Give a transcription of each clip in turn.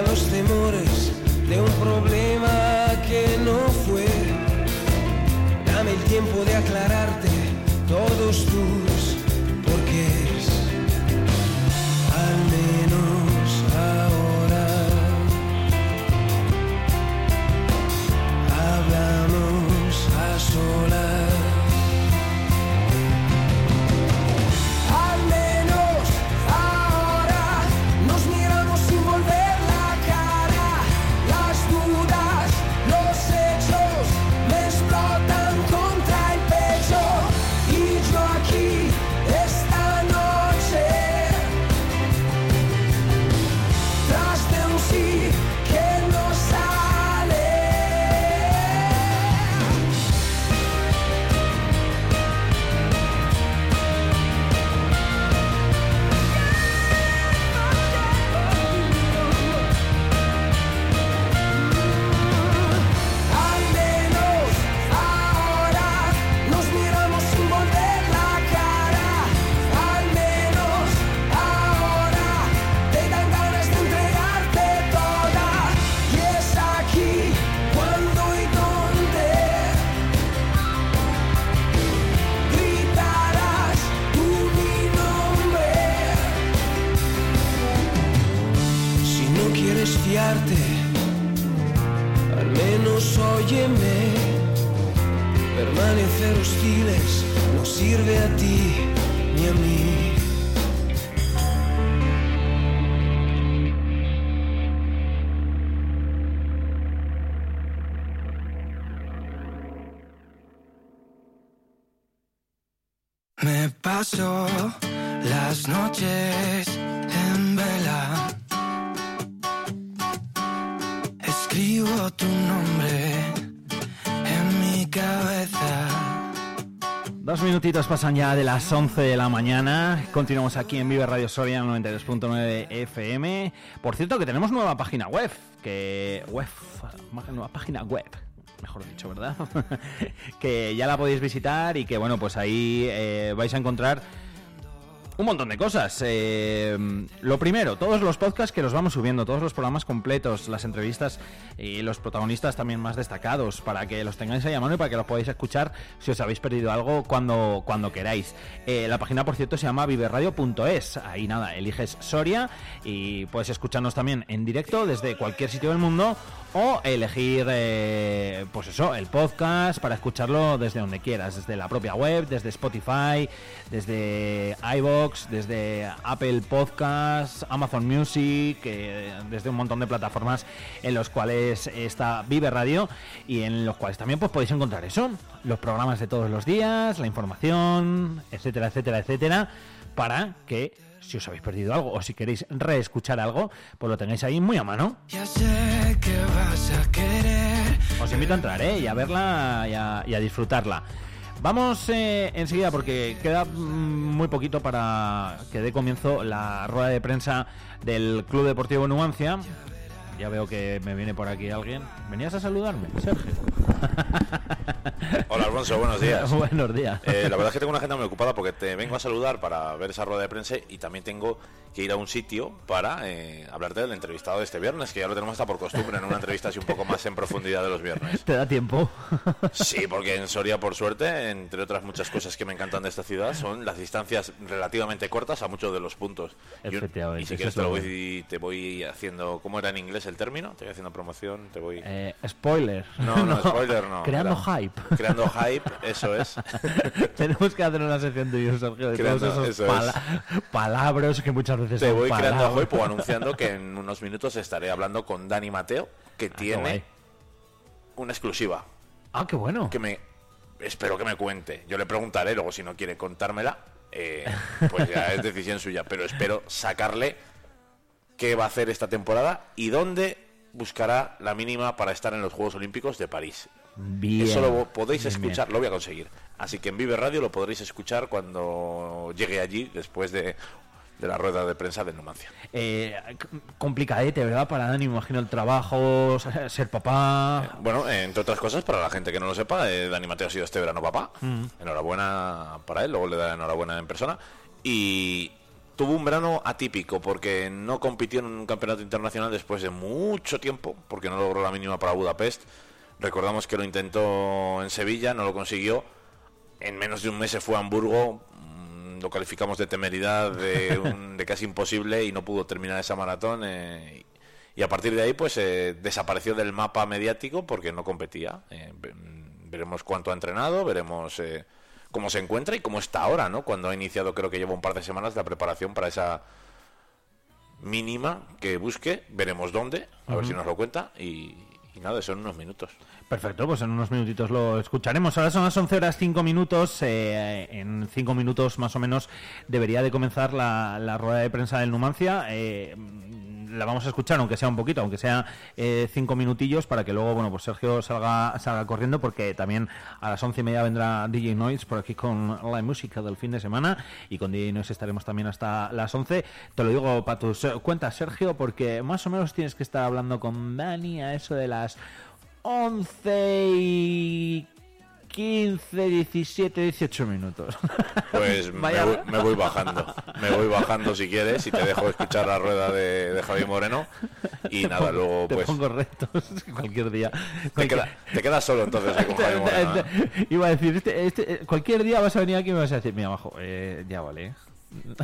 Los temores de un problema que no fue. Dame el tiempo de aclararte todos tus No sirve a ti ni a mí. Me paso las noches en vela. Escribo tu nombre Dos minutitos pasan ya de las 11 de la mañana. Continuamos aquí en Vive Radio Soria 92.9 FM. Por cierto, que tenemos nueva página web. Que. Web. Nueva página web. Mejor dicho, ¿verdad? que ya la podéis visitar y que, bueno, pues ahí eh, vais a encontrar un montón de cosas. Eh, lo primero, todos los podcasts que los vamos subiendo, todos los programas completos, las entrevistas y los protagonistas también más destacados, para que los tengáis ahí a mano y para que los podáis escuchar si os habéis perdido algo cuando, cuando queráis. Eh, la página, por cierto, se llama viverradio.es. Ahí nada, eliges Soria y puedes escucharnos también en directo desde cualquier sitio del mundo o elegir, eh, pues eso, el podcast para escucharlo desde donde quieras, desde la propia web, desde Spotify, desde iBox, desde Apple Podcasts, Amazon Music, eh, desde un montón de plataformas en los cuales está Vive Radio y en los cuales también pues podéis encontrar eso, los programas de todos los días, la información, etcétera, etcétera, etcétera, para que si os habéis perdido algo o si queréis reescuchar algo, pues lo tengáis ahí muy a mano. Ya sé que vas a querer. Os invito a entrar ¿eh? y a verla y a, y a disfrutarla. Vamos eh, enseguida porque queda mm, muy poquito para que dé comienzo la rueda de prensa del Club Deportivo Nuancia. Ya veo que me viene por aquí alguien. ¿Venías a saludarme, Sergio? Hola Alfonso, buenos días. Buenos días. Eh, la verdad es que tengo una agenda muy ocupada porque te vengo a saludar para ver esa rueda de prensa y también tengo que ir a un sitio para eh, hablarte del entrevistado de este viernes, que ya lo tenemos hasta por costumbre en una entrevista así un poco más en profundidad de los viernes. ¿Te da tiempo? Sí, porque en Soria, por suerte, entre otras muchas cosas que me encantan de esta ciudad, son las distancias relativamente cortas a muchos de los puntos. Y un- Efectivamente, Y si eso quieres es te, lo voy, te voy haciendo, ¿cómo era en inglés el término? Te voy haciendo promoción, te voy... Eh, spoiler. No, no, spoiler no. Creando Era- hype. Creando hype, eso es. Tenemos que hacer una sección de yo, Sergio, de Creando- todos esos eso es. pala- palabras que muchas veces Te son voy creando hype o anunciando que en unos minutos estaré hablando con Dani Mateo, que Ah, tiene una exclusiva. Ah, qué bueno. Que me espero que me cuente. Yo le preguntaré, luego si no quiere contármela, eh, pues ya es decisión suya. Pero espero sacarle qué va a hacer esta temporada y dónde buscará la mínima para estar en los Juegos Olímpicos de París. Bien. Eso lo podéis bien. escuchar, lo voy a conseguir. Así que en Vive Radio lo podréis escuchar cuando llegue allí después de, de la rueda de prensa de Numancia. Eh, complicadete, ¿verdad? Para Dani, imagino el trabajo, ser papá. Bueno, eh, entre otras cosas, para la gente que no lo sepa, eh, Dani Mateo ha sido este verano papá. Mm. Enhorabuena para él, luego le daré enhorabuena en persona. Y tuvo un verano atípico porque no compitió en un campeonato internacional después de mucho tiempo, porque no logró la mínima para Budapest. Recordamos que lo intentó en Sevilla, no lo consiguió. En menos de un mes se fue a Hamburgo, lo calificamos de temeridad, de, un- de casi imposible y no pudo terminar esa maratón. eh, y a partir de ahí, pues eh, desapareció del mapa mediático porque no competía. Eh, ve- veremos cuánto ha entrenado, veremos eh, cómo se encuentra y cómo está ahora, ¿no? Cuando ha iniciado, creo que lleva un par de semanas la preparación para esa mínima que busque. Veremos dónde, a ver si nos lo cuenta. Y, y nada, eso en unos minutos. Perfecto, pues en unos minutitos lo escucharemos. Ahora son las 11 horas 5 minutos. eh, en 5 minutos más o menos debería de comenzar la, la rueda de prensa del Numancia. Eh, la vamos a escuchar, aunque sea un poquito, aunque sea 5 minutillos, para que luego, bueno, pues Sergio salga, salga corriendo, porque también a las once y media vendrá DJ Noise por aquí con la música del fin de semana. Y con DJ Noise estaremos también hasta las 11. Te lo digo para tus eh, cuentas, Sergio, porque más o menos tienes que estar hablando con Dani a eso de las 11 y 15, 17, 18 minutos. Pues me me voy bajando. Me voy bajando si quieres y te dejo escuchar la rueda de, de Javi Moreno. Y nada, luego Te pues... pongo retos cualquier día. Te, Cualquier- queda- te quedas solo entonces ahí con Javi Moreno. Iba a decir, este, este, cualquier día vas a venir aquí y me vas a decir, mira, abajo, eh, ya vale.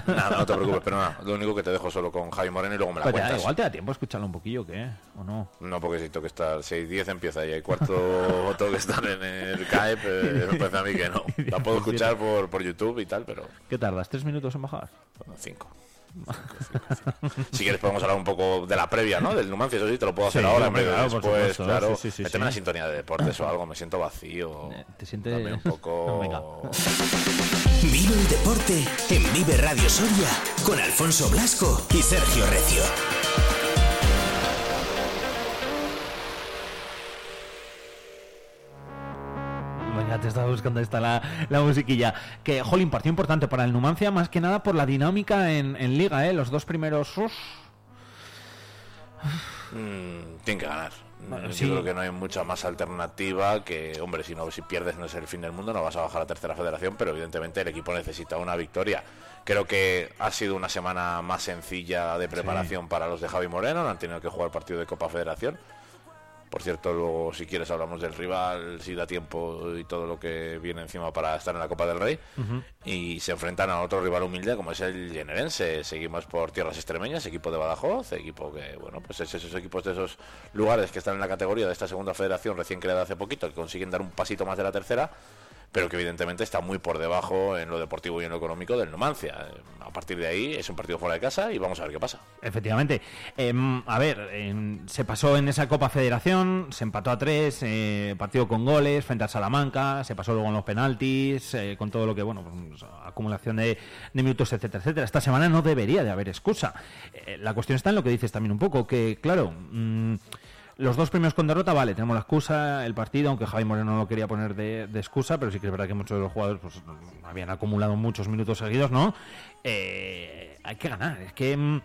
Nada, no te preocupes, pero nada, lo único que te dejo solo con Javi Moreno y luego me la cuentas. igual te da tiempo a escucharlo un poquillo, ¿qué? ¿O no? No, porque si tengo que estar 6, 10 empieza y hay cuarto tengo que estar en el CAEP, eh, me parece a mí que no. La puedo escuchar por, por YouTube y tal, pero ¿Qué tardas? ¿Tres minutos en bajar? 5. Si quieres podemos hablar un poco de la previa, ¿no? Del Numancia, eso sí, te lo puedo hacer Sí, ahora, hombre, claro, después, supuesto, claro. sí, sí, sí, méteme sí. la sintonía de deportes o algo, me siento vacío. Eh, ¿te sientes- Dame un poco... Venga. Vive el deporte en Vive Radio Soria con Alfonso Blasco y Sergio Recio. Venga, te estaba buscando esta la, la musiquilla. Que, jolín, partido importante para el Numancia, más que nada por la dinámica en, en Liga, ¿eh? Los dos primeros... uf, Mm, tienen que ganar. Bueno, Yo sí. creo que no hay mucha más alternativa que, hombre, si no si pierdes no es el fin del mundo, no vas a bajar a tercera federación, pero evidentemente el equipo necesita una victoria. Creo que ha sido una semana más sencilla de preparación para los de Javi Moreno, no han tenido que jugar partido de Copa Federación. Por cierto, luego si quieres hablamos del rival, si da tiempo y todo lo que viene encima para estar en la Copa del Rey. Y se enfrentan a otro rival humilde como es el Generense. Seguimos por tierras extremeñas, equipo de Badajoz, equipo que, bueno, pues es esos equipos de esos lugares que están en la categoría de esta segunda federación recién creada hace poquito, que consiguen dar un pasito más de la tercera pero que evidentemente está muy por debajo en lo deportivo y en lo económico del Numancia. Eh, A partir de ahí es un partido fuera de casa y vamos a ver qué pasa. Efectivamente. Em, a ver, em, se pasó en esa Copa Federación, se empató a tres, eh, partido con goles frente a Salamanca, se pasó luego en los penaltis, eh, con todo lo que, bueno, pues, acumulación de, de minutos, etcétera, etcétera. Esta semana no debería de haber excusa. Eh, la cuestión está en lo que dices también un poco, que claro... mm, los dos primeros con derrota, vale, tenemos la excusa, el partido, aunque Javi Moreno no lo quería poner de, de excusa, pero sí que es verdad que muchos de los jugadores pues, habían acumulado muchos minutos seguidos, ¿no? Eh, hay que ganar, es que mm,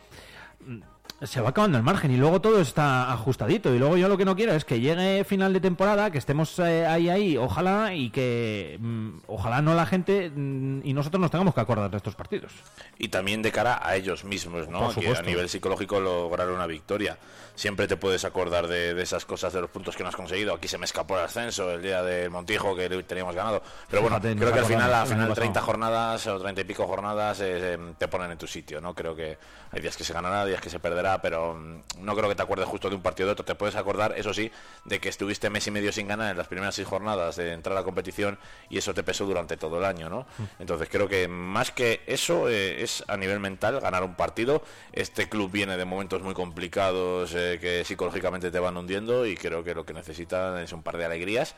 se va acabando el margen y luego todo está ajustadito. Y luego yo lo que no quiero es que llegue final de temporada, que estemos eh, ahí, ahí, ojalá, y que mm, ojalá no la gente mm, y nosotros nos tengamos que acordar de estos partidos. y también de cara a ellos mismos, ¿no? Que a nivel psicológico lograr una victoria. Siempre te puedes acordar de, de esas cosas, de los puntos que no has conseguido. Aquí se me escapó el ascenso el día del Montijo que teníamos ganado. Pero bueno, Fíjate, creo que al final, al final 30 pasado. jornadas o 30 y pico jornadas eh, eh, te ponen en tu sitio, ¿no? Creo que hay días que se ganará, días que se perderá, pero mm, no creo que te acuerdes justo de un partido de otro. Te puedes acordar, eso sí, de que estuviste mes y medio sin ganar en las primeras seis jornadas de entrar a la competición y eso te pesó durante todo el año, ¿no? Entonces creo que más que eso eh, es a nivel mental ganar un partido. Este club viene de momentos muy complicados eh, que psicológicamente te van hundiendo y creo que lo que necesitan es un par de alegrías.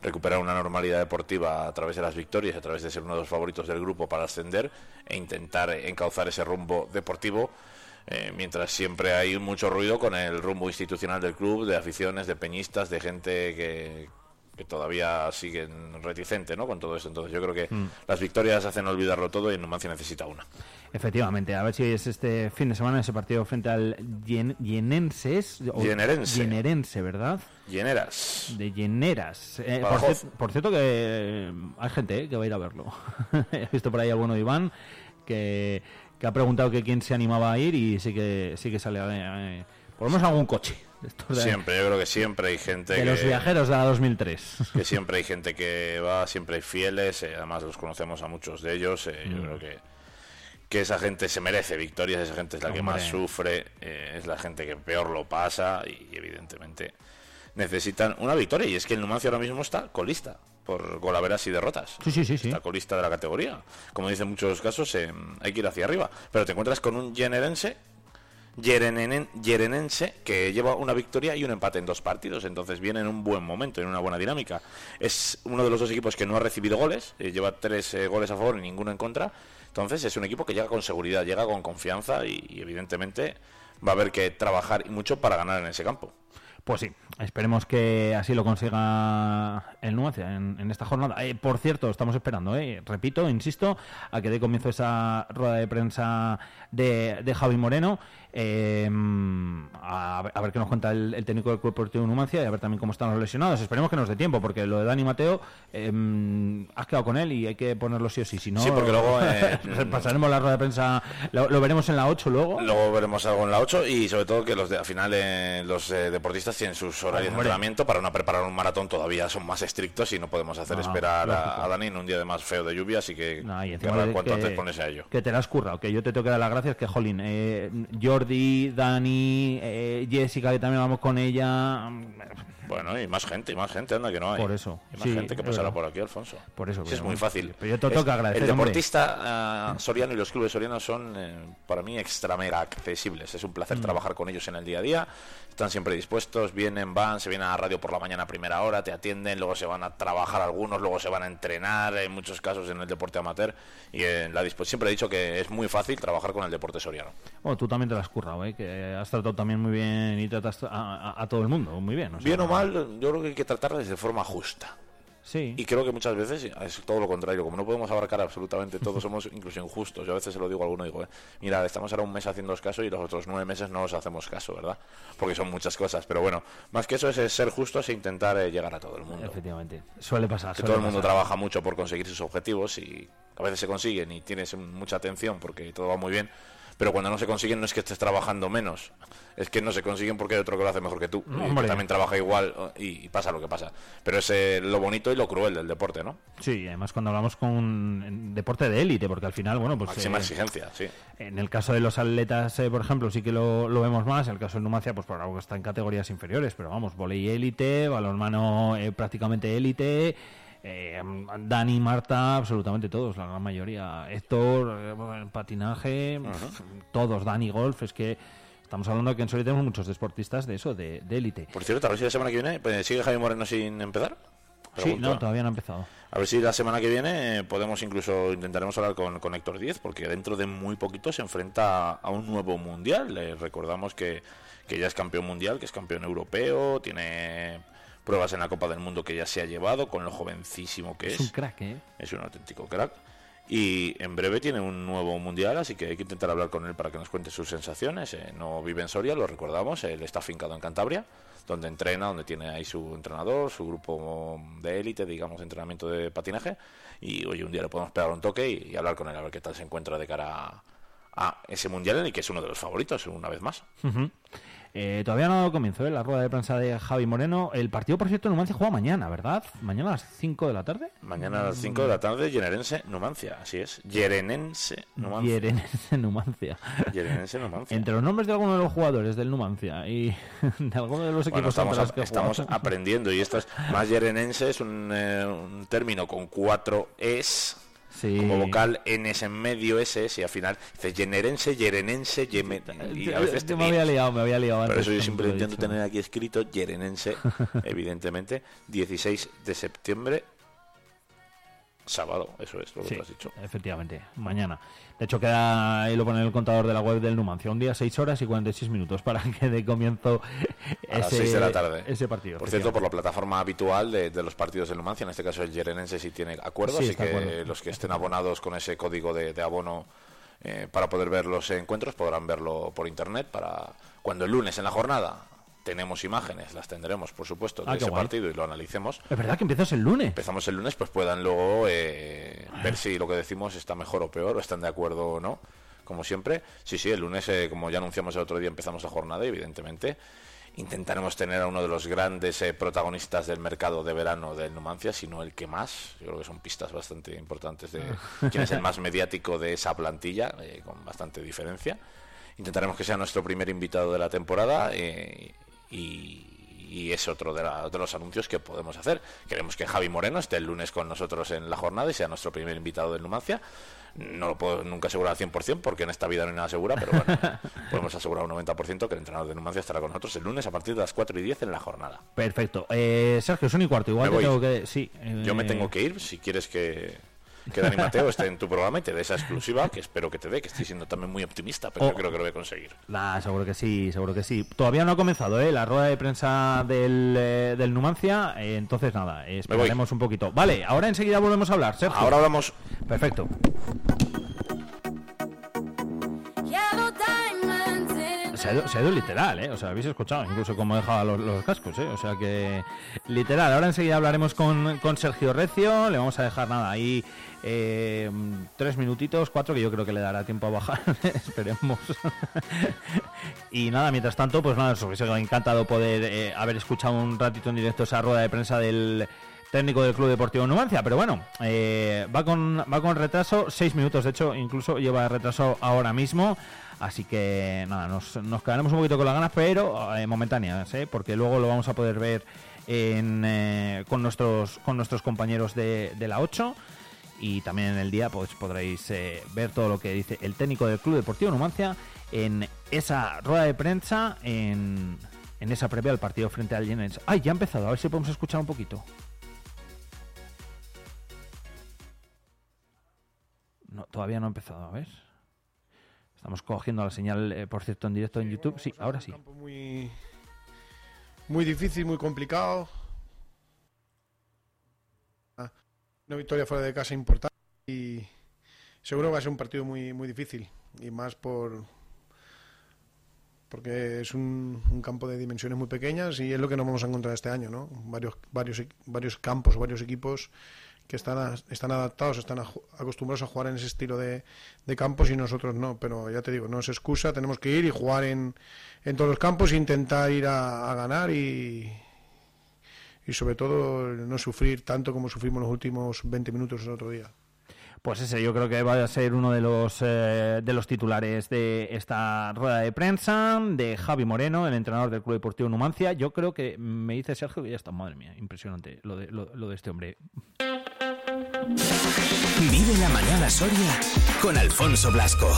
Recuperar una normalidad deportiva a través de las victorias, a través de ser uno de los favoritos del grupo para ascender e intentar encauzar ese rumbo deportivo, eh, mientras siempre hay mucho ruido con el rumbo institucional del club, de aficiones, de peñistas, de gente que, que todavía siguen reticente ¿no? con todo esto. Entonces yo creo que las victorias hacen olvidarlo todo y Numancia necesita una. Efectivamente, a ver si es este fin de semana ese partido frente al Yen- Yenenses. o- Yenerense. Yenerense, ¿verdad? Lleneras. De Lleneras. Eh, por, cierto que eh, hay gente eh, que va a ir a verlo. He visto por ahí alguno de Iván que, que ha preguntado que quién se animaba a ir y sí que sí que sale por lo menos algún coche. De- Siempre, yo creo que siempre hay gente de que, los viajeros de la 2003. que siempre hay gente que va, siempre hay fieles, eh, además los conocemos a muchos de ellos, eh, Mm. yo creo que, que esa gente se merece victorias, esa gente es la que más sufre, eh, es la gente que peor lo pasa y, evidentemente necesitan una victoria y es que el Numancia ahora mismo está colista por golaveras y derrotas. Sí, sí, sí, sí. Está colista de la categoría. Como dicen muchos casos, hay que ir hacia arriba. Pero te encuentras con un generense, Yerenense que lleva una victoria y un empate en dos partidos. Entonces viene en un buen momento, en una buena dinámica. Es uno de los dos equipos que no ha recibido goles. eh, lleva tres eh, goles a favor y ninguno en contra. Entonces es un equipo que llega con seguridad, llega con confianza y, evidentemente va a haber que trabajar mucho para ganar en ese campo. Pues sí, esperemos que así lo consiga el Numancia en, en esta jornada. Eh, por cierto, estamos esperando, eh, repito, insisto, a que dé comienzo esa rueda de prensa de, de Javi Moreno. eh, a, ver- a ver qué nos cuenta el, el técnico del Club Deportivo Numancia y a ver también cómo están los lesionados. Esperemos que nos dé tiempo, porque lo de Dani Mateo, eh, has quedado con él y hay que ponerlo sí o sí. Si no, Sí, porque luego, eh, repasaremos la rueda de prensa, lo, lo veremos en la 8 luego. Luego veremos algo en la 8 y sobre todo que los de, al final eh, los eh, deportistas tienen sus horarios de entrenamiento para no preparar un maratón todavía son más estrictos y no podemos hacer No, esperar lógico. a, Dani en un día de más feo de lluvia, así que No, y cuanto que- antes ponerse a ello. Que te la has currado, que yo te tengo que dar las gracias, que jolín, eh, Jordi, Dani, eh, Jessica, que también vamos con ella, mm, Bueno, y más gente, y más gente, anda que no hay. Por eso, Y más sí, gente que pasará por aquí, Alfonso. Por eso, Sí, es muy fácil. pero yo te toca agradecer, El deportista ah, soriano y los clubes sorianos son, eh, para mí, extra mega accesibles. Es un Mm. placer trabajar con ellos en el día a día. Están siempre dispuestos, vienen, van, se vienen a la radio por la mañana a primera hora, te atienden, luego se van a trabajar algunos, luego se van a entrenar, en muchos casos en el deporte amateur. Y en la siempre he dicho que es muy fácil trabajar con el deporte soriano. Bueno, tú también te la has currado, ¿eh? que has tratado también muy bien y tratas a, a- a todo el mundo muy bien. o sea, Bien o mal, yo creo que hay que tratarles de forma justa. Sí, Y creo que muchas veces es todo lo contrario. Como no podemos abarcar absolutamente todo, somos incluso injustos. Yo a veces se lo digo a alguno digo, eh, mira, estamos ahora un mes haciendo caso y los otros nueve meses no os hacemos caso, ¿verdad? Porque son muchas cosas. Pero bueno, más que eso es, ser justos e intentar eh, llegar a todo el mundo. efectivamente. Suele pasar. Que suele todo el mundo trabaja mucho por conseguir sus objetivos y a veces se consiguen y tienes mucha atención porque todo va muy bien. Pero cuando no se consiguen no es que estés trabajando menos, es que no se consiguen porque hay otro que lo hace mejor que tú. y que también trabaja igual y, y pasa lo que pasa. Pero es eh, lo bonito y lo cruel del deporte, ¿no? Sí, además cuando hablamos con deporte de élite, porque al final, bueno, pues... Máxima eh, exigencia, sí. En el caso de los atletas, eh, por ejemplo, sí que lo, lo vemos más. En el caso de Numancia, pues por algo que está en categorías inferiores. Pero vamos, volei élite, balonmano eh, prácticamente élite. Eh, Dani, Marta, absolutamente todos, la gran mayoría. Héctor, eh, patinaje, pf, todos. Dani, golf. Es que estamos hablando que en Soria tenemos muchos deportistas de eso, de élite. Por cierto, a ver si la semana que viene pues, sigue Jaime Moreno sin empezar. Sí, no, todavía no ha empezado. A ver si la semana que viene eh, podemos incluso intentaremos hablar con, con Héctor Díez, porque dentro de muy poquito se enfrenta a un nuevo mundial. Le recordamos que, que ya es campeón mundial, que es campeón europeo, tiene pruebas en la Copa del Mundo que ya se ha llevado, con lo jovencísimo que Es es. un crack, ¿eh? Es un auténtico crack. Y en breve tiene un nuevo mundial, así que hay que intentar hablar con él para que nos cuente sus sensaciones. Eh, no vive en Soria, lo recordamos, él está afincado en Cantabria, donde entrena, donde tiene ahí su entrenador, su grupo de élite, digamos, de entrenamiento de patinaje. Y oye, un día le podemos pegar un toque y, y hablar con él, a ver qué tal se encuentra de cara a, a ese mundial en el que es uno de los favoritos, una vez más. Ujú. Eh, todavía no comienzo ¿eh? la rueda de prensa de Javi Moreno. El partido, por cierto, Numancia juega mañana, ¿verdad? Mañana a las 5 de la tarde. Mañana a las 5 de la tarde, Yerenense Numancia, así es. Yerenense Numancia. Yerenense Numancia. Yerenense Numancia. Entre los nombres de algunos de los jugadores del Numancia y de algunos de los equipos Bueno, estamos, que estamos aprendiendo y esto es más yerenense, es un, eh, un término con cuatro es, Sí. como vocal Ns en medio, S, y al final dice yenerense, yerenense, yeme- y a veces te me había liado, me había liado Por antes eso yo siempre intento eso. tener aquí escrito yerenense, evidentemente, 16 de septiembre, sábado, eso es lo que Sí, has dicho. efectivamente, mañana. De hecho, queda ahí lo pone en el contador de la web del Numancia. Un día, 6 horas y 46 minutos para que dé comienzo A ese, 6 de la tarde. ese partido. Por cierto, por la plataforma habitual de, de los partidos del Numancia, en este caso el Yerenense sí tiene acuerdo, Sí, así que acuerdo. los que estén abonados con ese código de, de abono eh, para poder ver los encuentros podrán verlo por internet para cuando el lunes en la jornada tenemos imágenes, las tendremos por supuesto de Ah, qué ese guay. partido y lo analicemos. Es verdad que empiezas el lunes. Empezamos el lunes, pues puedan luego eh, ver si lo que decimos está mejor o peor, o están de acuerdo o no como siempre. Sí, sí, el lunes, eh, como ya anunciamos el otro día, empezamos la jornada, evidentemente. Intentaremos tener a uno de los grandes eh, protagonistas del mercado de verano del Numancia, si no el que más. Yo creo que son pistas bastante importantes de quién es el más mediático de esa plantilla, eh, con bastante diferencia. Intentaremos que sea nuestro primer invitado de la temporada y, y es otro de, la- de los anuncios que podemos hacer. Queremos que Javi Moreno esté el lunes con nosotros en la jornada y sea nuestro primer invitado del Numancia. No lo puedo nunca asegurar al 100% porque en esta vida no hay nada segura, pero bueno, podemos asegurar un 90% que el entrenador de Numancia estará con nosotros el lunes a partir de las 4 y 10 en la jornada. Perfecto. Eh, Sergio, son y cuarto. Igual Me te voy. tengo que. Sí. Yo me eh, tengo que ir si quieres que, que Dani Mateo esté en tu programa y te dé esa exclusiva que espero que te dé, que estoy siendo también muy optimista, pero Oh. yo creo que lo voy a conseguir. Nah, seguro que sí, seguro que sí. Todavía no ha comenzado, ¿eh? La rueda de prensa del, eh, del Numancia. eh, entonces, nada, esperaremos un poquito. Vale, ahora enseguida volvemos a hablar, Sergio. Ahora hablamos Perfecto. Se ha, ido, literal, ¿eh? O sea, habéis escuchado incluso cómo dejaba los, los cascos, ¿eh? O sea que literal. Ahora enseguida hablaremos con, con Sergio Recio. Le vamos a dejar nada ahí eh, tres minutitos, cuatro, que yo creo que le dará tiempo a bajar. Esperemos. y nada, mientras tanto, pues nada, os hubiese encantado poder eh, haber escuchado un ratito en directo esa rueda de prensa del técnico del Club Deportivo Numancia, pero bueno, eh, va con va con retraso, seis minutos, de hecho, incluso lleva retraso ahora mismo, así que nada, nos, quedaremos un poquito con las ganas, pero eh, momentáneas, ¿eh? porque luego lo vamos a poder ver eh, con nuestros con nuestros compañeros de, la 8 y también en el día pues podréis ver todo lo que dice el técnico del Club Deportivo Numancia en esa rueda de prensa en, en esa previa al partido frente al Jenens. ¡Ay, ya ha empezado! A ver si podemos escuchar un poquito. No, todavía no ha empezado, a ver. Estamos cogiendo la señal, eh, por cierto, en directo en YouTube. Sí, ahora sí. Un campo muy, muy difícil, muy complicado. Ah, Una victoria fuera de casa importante y seguro va a ser un partido muy, muy difícil y más por porque es un, un campo de dimensiones muy pequeñas y es lo que nos vamos a encontrar este año, ¿no? Varios, varios, varios campos, varios equipos que están, a- están adaptados, están acostumbrados a jugar en ese estilo de, de campos y nosotros no, pero ya te digo, no es excusa, tenemos que ir y jugar en, en todos los campos e intentar ir a, ganar y, y sobre todo no sufrir tanto como sufrimos los últimos 20 minutos el otro día. Pues ese yo creo que va a ser uno de los eh, de los titulares de esta rueda de prensa de Javi Moreno, el entrenador del Club Deportivo Numancia. Yo creo que me dice Sergio que ya está, madre mía, impresionante lo de, lo de este hombre. Vive la mañana Soria con Alfonso Blasco.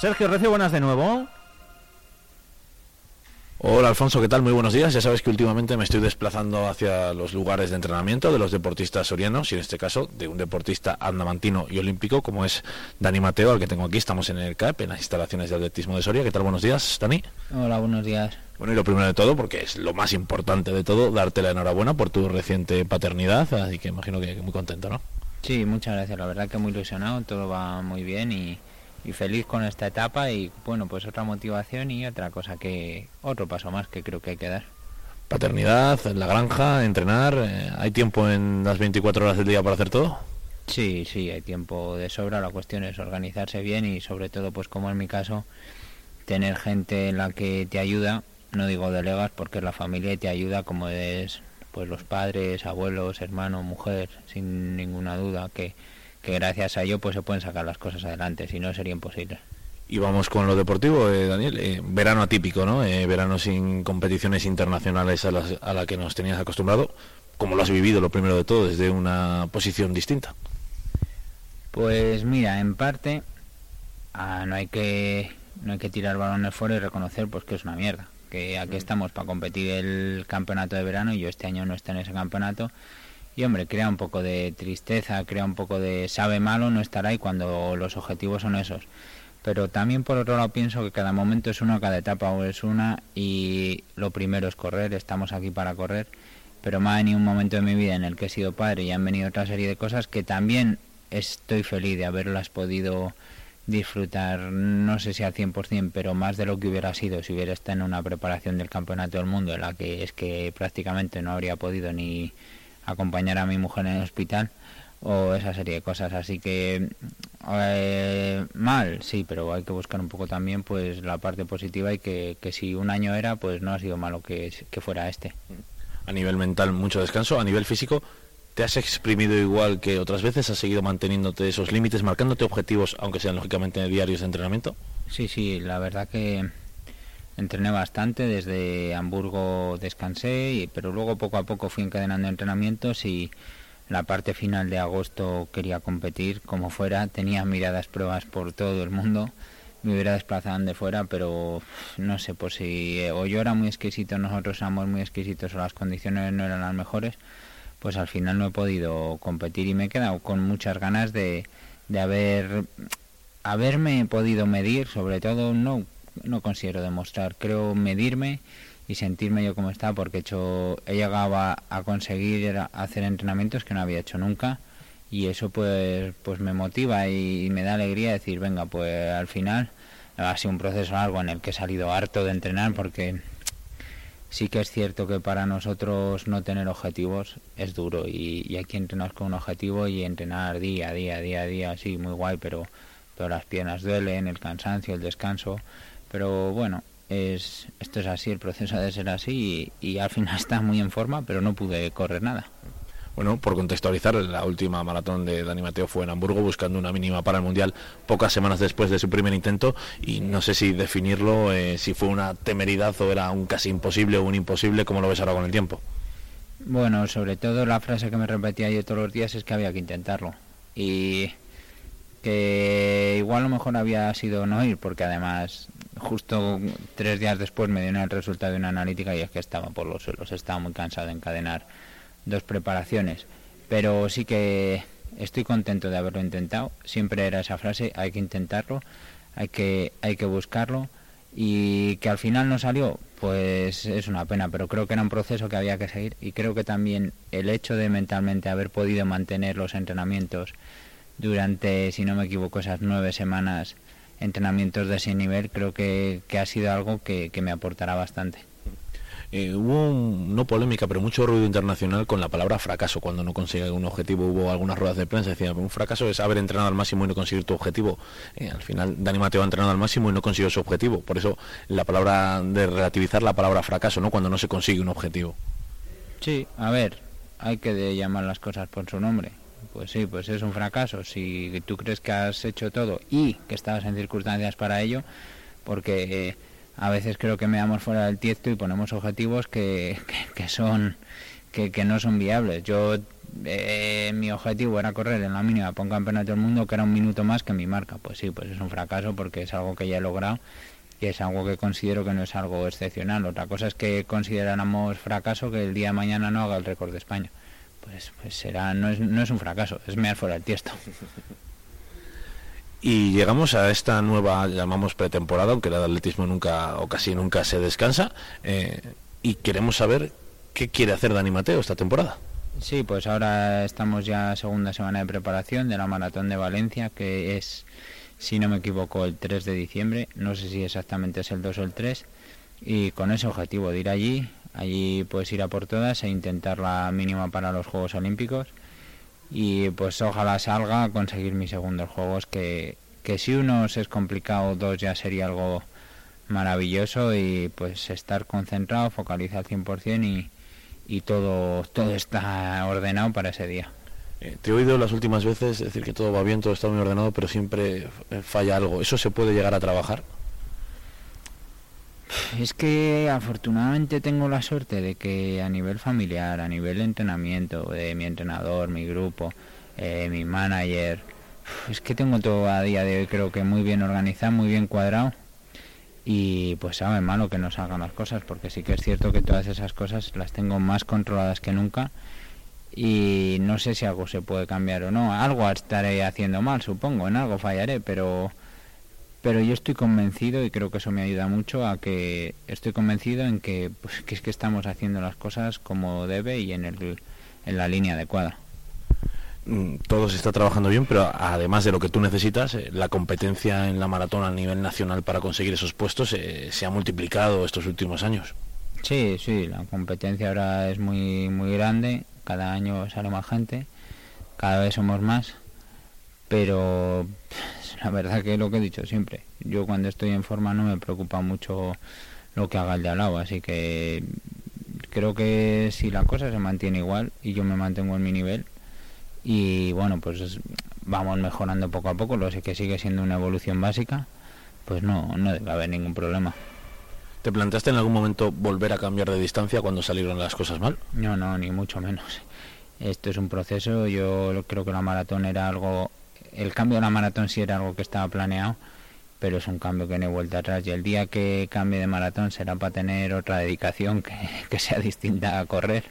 Sergio Recio, buenas de nuevo. Hola Alfonso, ¿qué tal? Muy buenos días. Ya sabes que últimamente me estoy desplazando hacia los lugares de entrenamiento de los deportistas sorianos y en este caso de un deportista andamantino y olímpico como es Dani Mateo, al que tengo aquí. Estamos en el CAEP, en las instalaciones de atletismo de Soria. ¿Qué tal? Buenos días, Dani. Hola, buenos días. Bueno, y lo primero de todo, porque es lo más importante de todo, darte la enhorabuena por tu reciente paternidad, así que imagino que muy contento, ¿no? Sí, muchas gracias. La verdad que muy ilusionado, todo va muy bien y, y feliz con esta etapa y bueno, pues otra motivación y otra cosa que, otro paso más que creo que hay que dar. Paternidad, en la granja, entrenar, eh, ¿hay tiempo en las 24 horas del día para hacer todo? Sí, sí, hay tiempo de sobra. La cuestión es organizarse bien y sobre todo, pues como en mi caso, tener gente en la que te ayuda. No digo delegas porque la familia te ayuda como es pues los padres, abuelos, hermanos, mujer, sin ninguna duda que, que gracias a ello pues se pueden sacar las cosas adelante. Si no sería imposible. Y vamos con lo deportivo, eh, Daniel. Eh, verano atípico, ¿no? Eh, verano sin competiciones internacionales a, las, a la que nos tenías acostumbrado. ¿Cómo lo has vivido, lo primero de todo, desde una posición distinta? Pues mira, en parte ah, no hay que no hay que tirar balones fuera y reconocer pues que es una mierda. Que aquí estamos para competir el campeonato de verano y yo este año no estoy en ese campeonato. Y hombre, crea un poco de tristeza, crea un poco de sabe malo no estar ahí cuando los objetivos son esos. Pero también por otro lado pienso que cada momento es uno, cada etapa o es una y lo primero es correr, estamos aquí para correr. Pero ha venido un momento de mi vida en el que he sido padre y han venido otra serie de cosas que también estoy feliz de haberlas podido disfrutar, no sé si al 100%, pero más de lo que hubiera sido si hubiera estado en una preparación del Campeonato del Mundo, en la que es que prácticamente no habría podido ni acompañar a mi mujer en el hospital. o esa serie de cosas. Así que eh, mal, sí, pero hay que buscar un poco también pues la parte positiva y que, que si un año era, pues no ha sido malo que, que fuera este. A nivel mental, mucho descanso. A nivel físico, ¿te has exprimido igual que otras veces? ¿Has seguido manteniéndote esos límites, marcándote objetivos, aunque sean lógicamente diarios de entrenamiento? Sí, sí, la verdad que entrené bastante, desde Hamburgo descansé, y- pero luego poco a poco fui encadenando entrenamientos y la parte final de agosto quería competir como fuera, tenía miradas pruebas por todo el mundo, me hubiera desplazado de fuera, pero no sé, por si eh, o yo era muy exquisito, nosotros éramos muy exquisitos o las condiciones no eran las mejores, pues al final no he podido competir y me he quedado con muchas ganas de, de haber haberme podido medir, sobre todo no no considero demostrar, creo medirme y sentirme yo como estaba porque he hecho he llegado a, conseguir hacer entrenamientos que no había hecho nunca y eso pues pues me motiva y, me da alegría decir venga pues al final ha sido un proceso largo en el que he salido harto de entrenar porque sí que es cierto que para nosotros no tener objetivos es duro y, y hay que entrenar con un objetivo y entrenar día a día, día a día, sí, muy guay, pero, pero las piernas duelen, el cansancio, el descanso, pero bueno, es, esto es así, el proceso ha de ser así y, y al final está muy en forma, pero no pude correr nada. Bueno, por contextualizar, la última maratón de Dani Mateo fue en Hamburgo buscando una mínima para el Mundial pocas semanas después de su primer intento y no sé si definirlo, eh, si fue una temeridad o era un casi imposible o un imposible, como lo ves ahora con el tiempo. Bueno, sobre todo la frase que me repetía yo todos los días es que había que intentarlo. Y que igual lo mejor había sido no ir, porque además justo tres días después me dieron el resultado de una analítica y es que estaba por los suelos, estaba muy cansado de encadenar dos preparaciones. Pero sí que estoy contento de haberlo intentado. Siempre era esa frase, hay que intentarlo, hay que, hay que buscarlo y que al final no salió, pues es una pena, pero creo que era un proceso que había que seguir y creo que también el hecho de mentalmente haber podido mantener los entrenamientos durante, si no me equivoco, esas nueve semanas, entrenamientos de ese nivel, creo que, que ha sido algo que, que me aportará bastante. Eh, hubo un- no polémica, pero mucho ruido internacional con la palabra fracaso cuando no consigue un objetivo. Hubo algunas ruedas de prensa decían, un fracaso es haber entrenado al máximo y no conseguir tu objetivo. Eh, al final, Dani Mateo ha entrenado al máximo y no consiguió su objetivo. Por eso, la palabra de relativizar la palabra fracaso, ¿no? Cuando no se consigue un objetivo. Sí, a ver, hay que llamar las cosas por su nombre. Pues sí, pues es un fracaso. Si tú crees que has hecho todo y que estabas en circunstancias para ello, porque eh, a veces creo que me damos fuera del tiesto y ponemos objetivos que, que, que son que, que no son viables. Yo eh, mi objetivo era correr en la mínima para un campeonato del mundo que era un minuto más que mi marca. Pues sí, pues es un fracaso porque es algo que ya he logrado y es algo que considero que no es algo excepcional. Otra cosa es que consideráramos fracaso que el día de mañana no haga el récord de España. Pues, pues será, no es, no es un fracaso, es mear fuera del tiesto. Y llegamos a esta nueva, llamamos pretemporada, aunque el atletismo nunca o casi nunca se descansa. eh, y queremos saber qué quiere hacer Dani Mateo esta temporada. Sí, pues ahora estamos ya segunda semana de preparación de la maratón de Valencia, que es, si no me equivoco, el 3 de diciembre. No sé si exactamente es el 2 o el 3. Y con ese objetivo de ir allí, allí pues ir a por todas e intentar la mínima para los Juegos Olímpicos. Y pues ojalá salga a conseguir mis segundos Juegos, que, que si unos es complicado, dos ya sería algo maravilloso y pues estar concentrado, focalizado al 100% y, y todo, todo está ordenado para ese día. Eh, te he oído las últimas veces decir que todo va bien, todo está muy ordenado, pero siempre eh, falla algo. ¿Eso se puede llegar a trabajar? Es que afortunadamente tengo la suerte de que a nivel familiar, a nivel de entrenamiento, de mi entrenador, mi grupo, eh, mi manager, es que tengo todo a día de hoy creo que muy bien organizado, muy bien cuadrado y pues sabe malo que no salgan las cosas porque sí que es cierto que todas esas cosas las tengo más controladas que nunca y no sé si algo se puede cambiar o no. Algo estaré haciendo mal, supongo, en algo fallaré, pero pero yo estoy convencido y creo que eso me ayuda mucho a que estoy convencido en que, pues, que es que estamos haciendo las cosas como debe y en el en la línea adecuada. Mm, Todo se está trabajando bien, pero además de lo que tú necesitas, eh, la competencia en la maratón a nivel nacional para conseguir esos puestos eh, se ha multiplicado estos últimos años. Sí, sí, la competencia ahora es muy muy grande, cada año sale más gente, cada vez somos más, pero la verdad que lo que he dicho siempre, yo cuando estoy en forma no me preocupa mucho lo que haga el de al lado, así que creo que si la cosa se mantiene igual y yo me mantengo en mi nivel y bueno, pues vamos mejorando poco a poco, lo sé que sigue siendo una evolución básica, pues no, no debe haber ningún problema. ¿Te planteaste en algún momento volver a cambiar de distancia cuando salieron las cosas mal? No, no, ni mucho menos. Esto es un proceso, yo creo que la maratón era algo, el cambio de la maratón sí era algo que estaba planeado, pero es un cambio que no hay vuelta atrás y el día que cambie de maratón será para tener otra dedicación que, que sea distinta a correr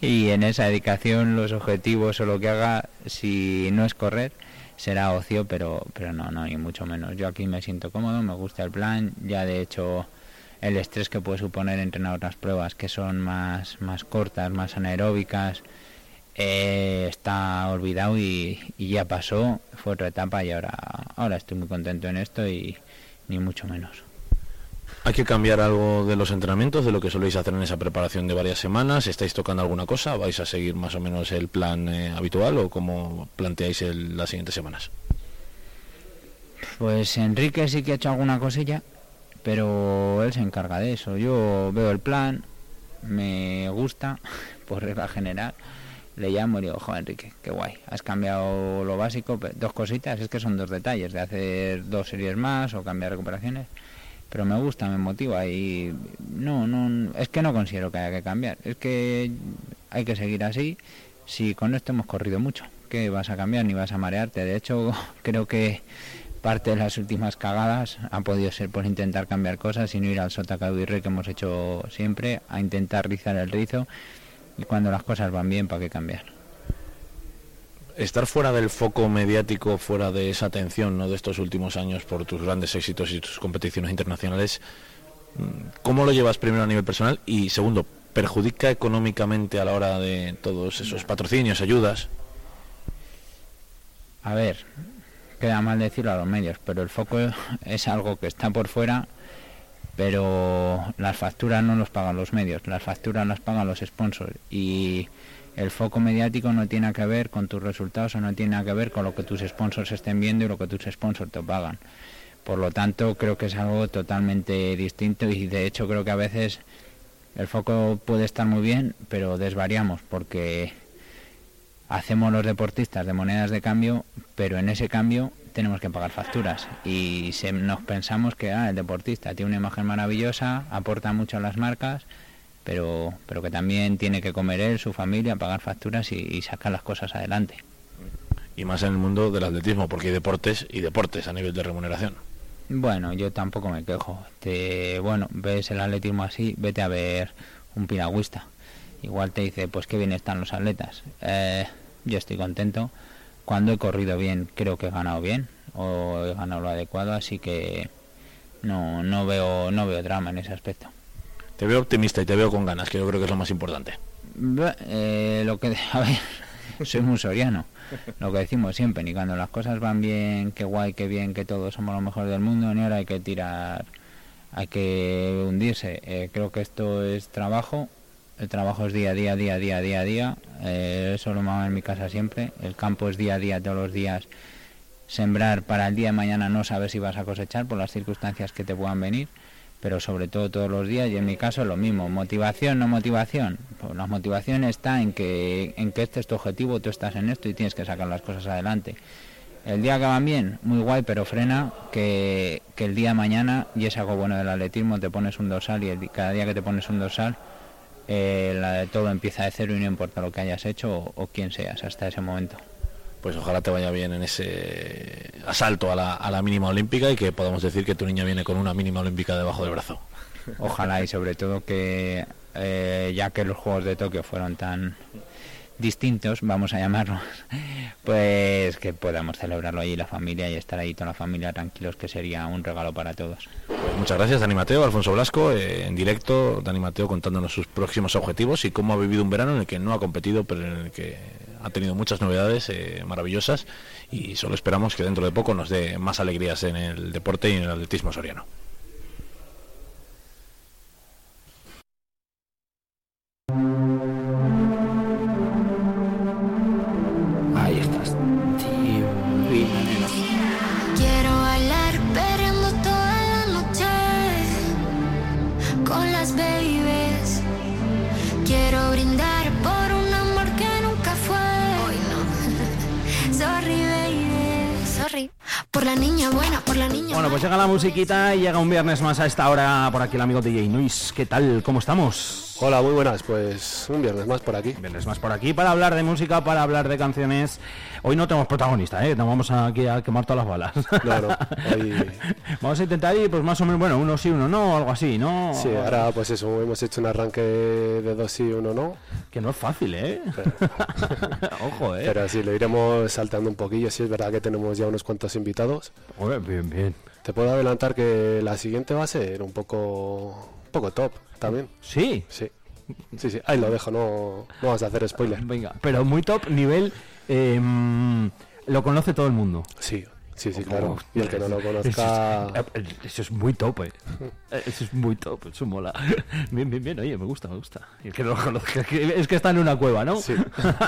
y en esa dedicación los objetivos o lo que haga, si no es correr, será ocio, pero, pero no, no, ni mucho menos. Yo aquí me siento cómodo, me gusta el plan, ya de hecho el estrés que puede suponer entrenar otras pruebas que son más, más cortas, más anaeróbicas, eh, está olvidado y, y, ya pasó, fue otra etapa y ahora, ahora estoy muy contento en esto y ni mucho menos. ¿Hay que cambiar algo de los entrenamientos, de lo que soléis hacer en esa preparación de varias semanas? ¿Estáis tocando alguna cosa? ¿Vais a seguir más o menos el plan eh, habitual o cómo planteáis el, las siguientes semanas? Pues Enrique sí que ha hecho alguna cosilla, pero él se encarga de eso. Yo veo el plan, me gusta, por regla general le llamo y digo, joder Enrique, qué guay, has cambiado lo básico, dos cositas, es que son dos detalles, de hacer dos series más o cambiar recuperaciones, pero me gusta, me motiva y no, no, es que no considero que haya que cambiar, es que hay que seguir así, si con esto hemos corrido mucho, que vas a cambiar ni vas a marearte, de hecho creo que parte de las últimas cagadas ha podido ser por intentar cambiar cosas y no ir al sota que hemos hecho siempre, a intentar rizar el rizo y cuando las cosas van bien, ¿para qué cambiar? Estar fuera del foco mediático, fuera de esa atención ¿no? de estos últimos años por tus grandes éxitos y tus competiciones internacionales, ¿cómo lo llevas primero a nivel personal? Y segundo, ¿perjudica económicamente a la hora de todos esos patrocinios, ayudas? A ver, queda mal decirlo a los medios, pero el foco es algo que está por fuera pero las facturas no los pagan los medios, las facturas las pagan los sponsors y el foco mediático no tiene que ver con tus resultados o no tiene que ver con lo que tus sponsors estén viendo y lo que tus sponsors te pagan. Por lo tanto, creo que es algo totalmente distinto y de hecho creo que a veces el foco puede estar muy bien, pero desvariamos porque hacemos los deportistas de monedas de cambio, pero en ese cambio tenemos que pagar facturas y se, nos pensamos que ah, el deportista tiene una imagen maravillosa, aporta mucho a las marcas, pero, pero que también tiene que comer él, su familia, pagar facturas y, y sacar las cosas adelante. Y más en el mundo del atletismo, porque hay deportes y deportes a nivel de remuneración. Bueno, yo tampoco me quejo. Te, bueno, ves el atletismo así, vete a ver un piragüista. Igual te dice, pues qué bien están los atletas. Eh, yo estoy contento cuando he corrido bien creo que he ganado bien o he ganado lo adecuado así que no no veo no veo drama en ese aspecto. Te veo optimista y te veo con ganas que yo creo que es lo más importante. Eh, lo que a ver soy muy soriano. Lo que decimos siempre ni cuando las cosas van bien qué guay qué bien que todos somos los mejores del mundo ni ahora hay que tirar hay que hundirse. Eh, creo que esto es trabajo el trabajo es día a día, día a día, día a día. Eh, eso lo hago en mi casa siempre. El campo es día a día, todos los días. Sembrar para el día de mañana no saber si vas a cosechar por las circunstancias que te puedan venir, pero sobre todo todos los días. Y en mi caso lo mismo. Motivación, no motivación. Pues la motivación está en que, en que este es tu objetivo, tú estás en esto y tienes que sacar las cosas adelante. El día que van bien, muy guay, pero frena que, que el día de mañana, y es algo bueno del atletismo, te pones un dorsal y cada día que te pones un dorsal eh, la de todo empieza de cero y no importa lo que hayas hecho o, o, quién seas hasta ese momento. Pues ojalá te vaya bien en ese asalto a la, a la mínima olímpica y que podamos decir que tu niña viene con una mínima olímpica debajo del brazo. Ojalá y sobre todo que eh, ya que los Juegos de Tokio fueron tan distintos, vamos a llamarlos, pues que podamos celebrarlo allí la familia y estar ahí toda la familia tranquilos, que sería un regalo para todos. Pues muchas gracias, Dani Mateo, Alfonso Blasco, eh, en directo, Dani Mateo contándonos sus próximos objetivos y cómo ha vivido un verano en el que no ha competido, pero en el que ha tenido muchas novedades eh, maravillosas y solo esperamos que dentro de poco nos dé más alegrías en el deporte y en el atletismo soriano. Babies. Quiero brindar por un amor que nunca fue. Hoy no. Sorry, baby. Sorry. Por la niña buena, por la niña Bueno, pues llega la musiquita y llega un viernes más a esta hora por aquí el amigo DJ Nuis. ¿Qué tal? ¿Cómo estamos? Hola, muy buenas. Pues un viernes más por aquí. Viernes más por aquí para hablar de música, para hablar de canciones. Hoy no tenemos protagonista, ¿eh? No vamos aquí a quemar todas las balas. No, no. Ahí... Vamos a intentar ir, pues más o menos, bueno, uno sí, uno no, algo así, ¿no? Sí, ahora pues eso, hemos hecho un arranque de dos sí, uno no. Que no es fácil, ¿eh? Ojo, ¿eh? Pero sí, lo iremos saltando un poquillo. Sí, es verdad que tenemos ya unos cuantos invitados. Joder, bien, bien. Te puedo adelantar que la siguiente va a ser un poco, poco top también. Sí. Sí. Sí, sí, ahí lo dejo, no, no vas a hacer spoiler. Venga, pero muy top nivel. eh, lo conoce todo el mundo. Sí, sí, sí, claro. Y el que no lo eso es- conozca... eh, Eso es muy top, eh. Eso es muy top, eso mola. Bien, bien, bien, oye, me gusta, me gusta. Y el que no lo conozca, es que está en una cueva, ¿no? Sí.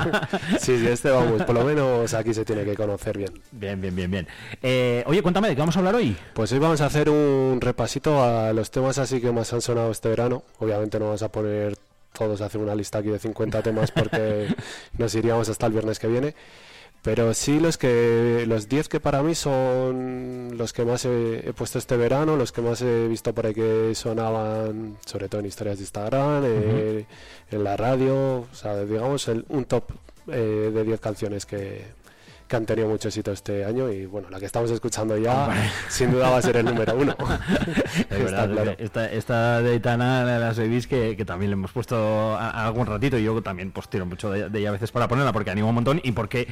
sí, sí, este vamos, por lo menos aquí se tiene que conocer bien. Bien, bien, bien, bien. Eh, oye, cuéntame, ¿de qué vamos a hablar hoy? Pues hoy vamos a hacer un repasito a los temas así que más han sonado este verano. Obviamente no vamos a poner todos a hacer una lista aquí de 50 temas porque nos iríamos hasta el viernes que viene. Pero sí los que los 10 que para mí son los que más he, he puesto este verano, los que más he visto por ahí que sonaban, sobre todo en historias de Instagram, eh, en la radio, o sea, digamos el- un top eh, de 10 canciones que, que han tenido mucho éxito este año y bueno, la que estamos escuchando ya sin duda va a ser el número uno. Es Está verdad, claro. esta, esta de Itana, la, la que, que también le hemos puesto a- a algún ratito y yo también pues tiro mucho de, de ella a veces para ponerla porque anima un montón y porque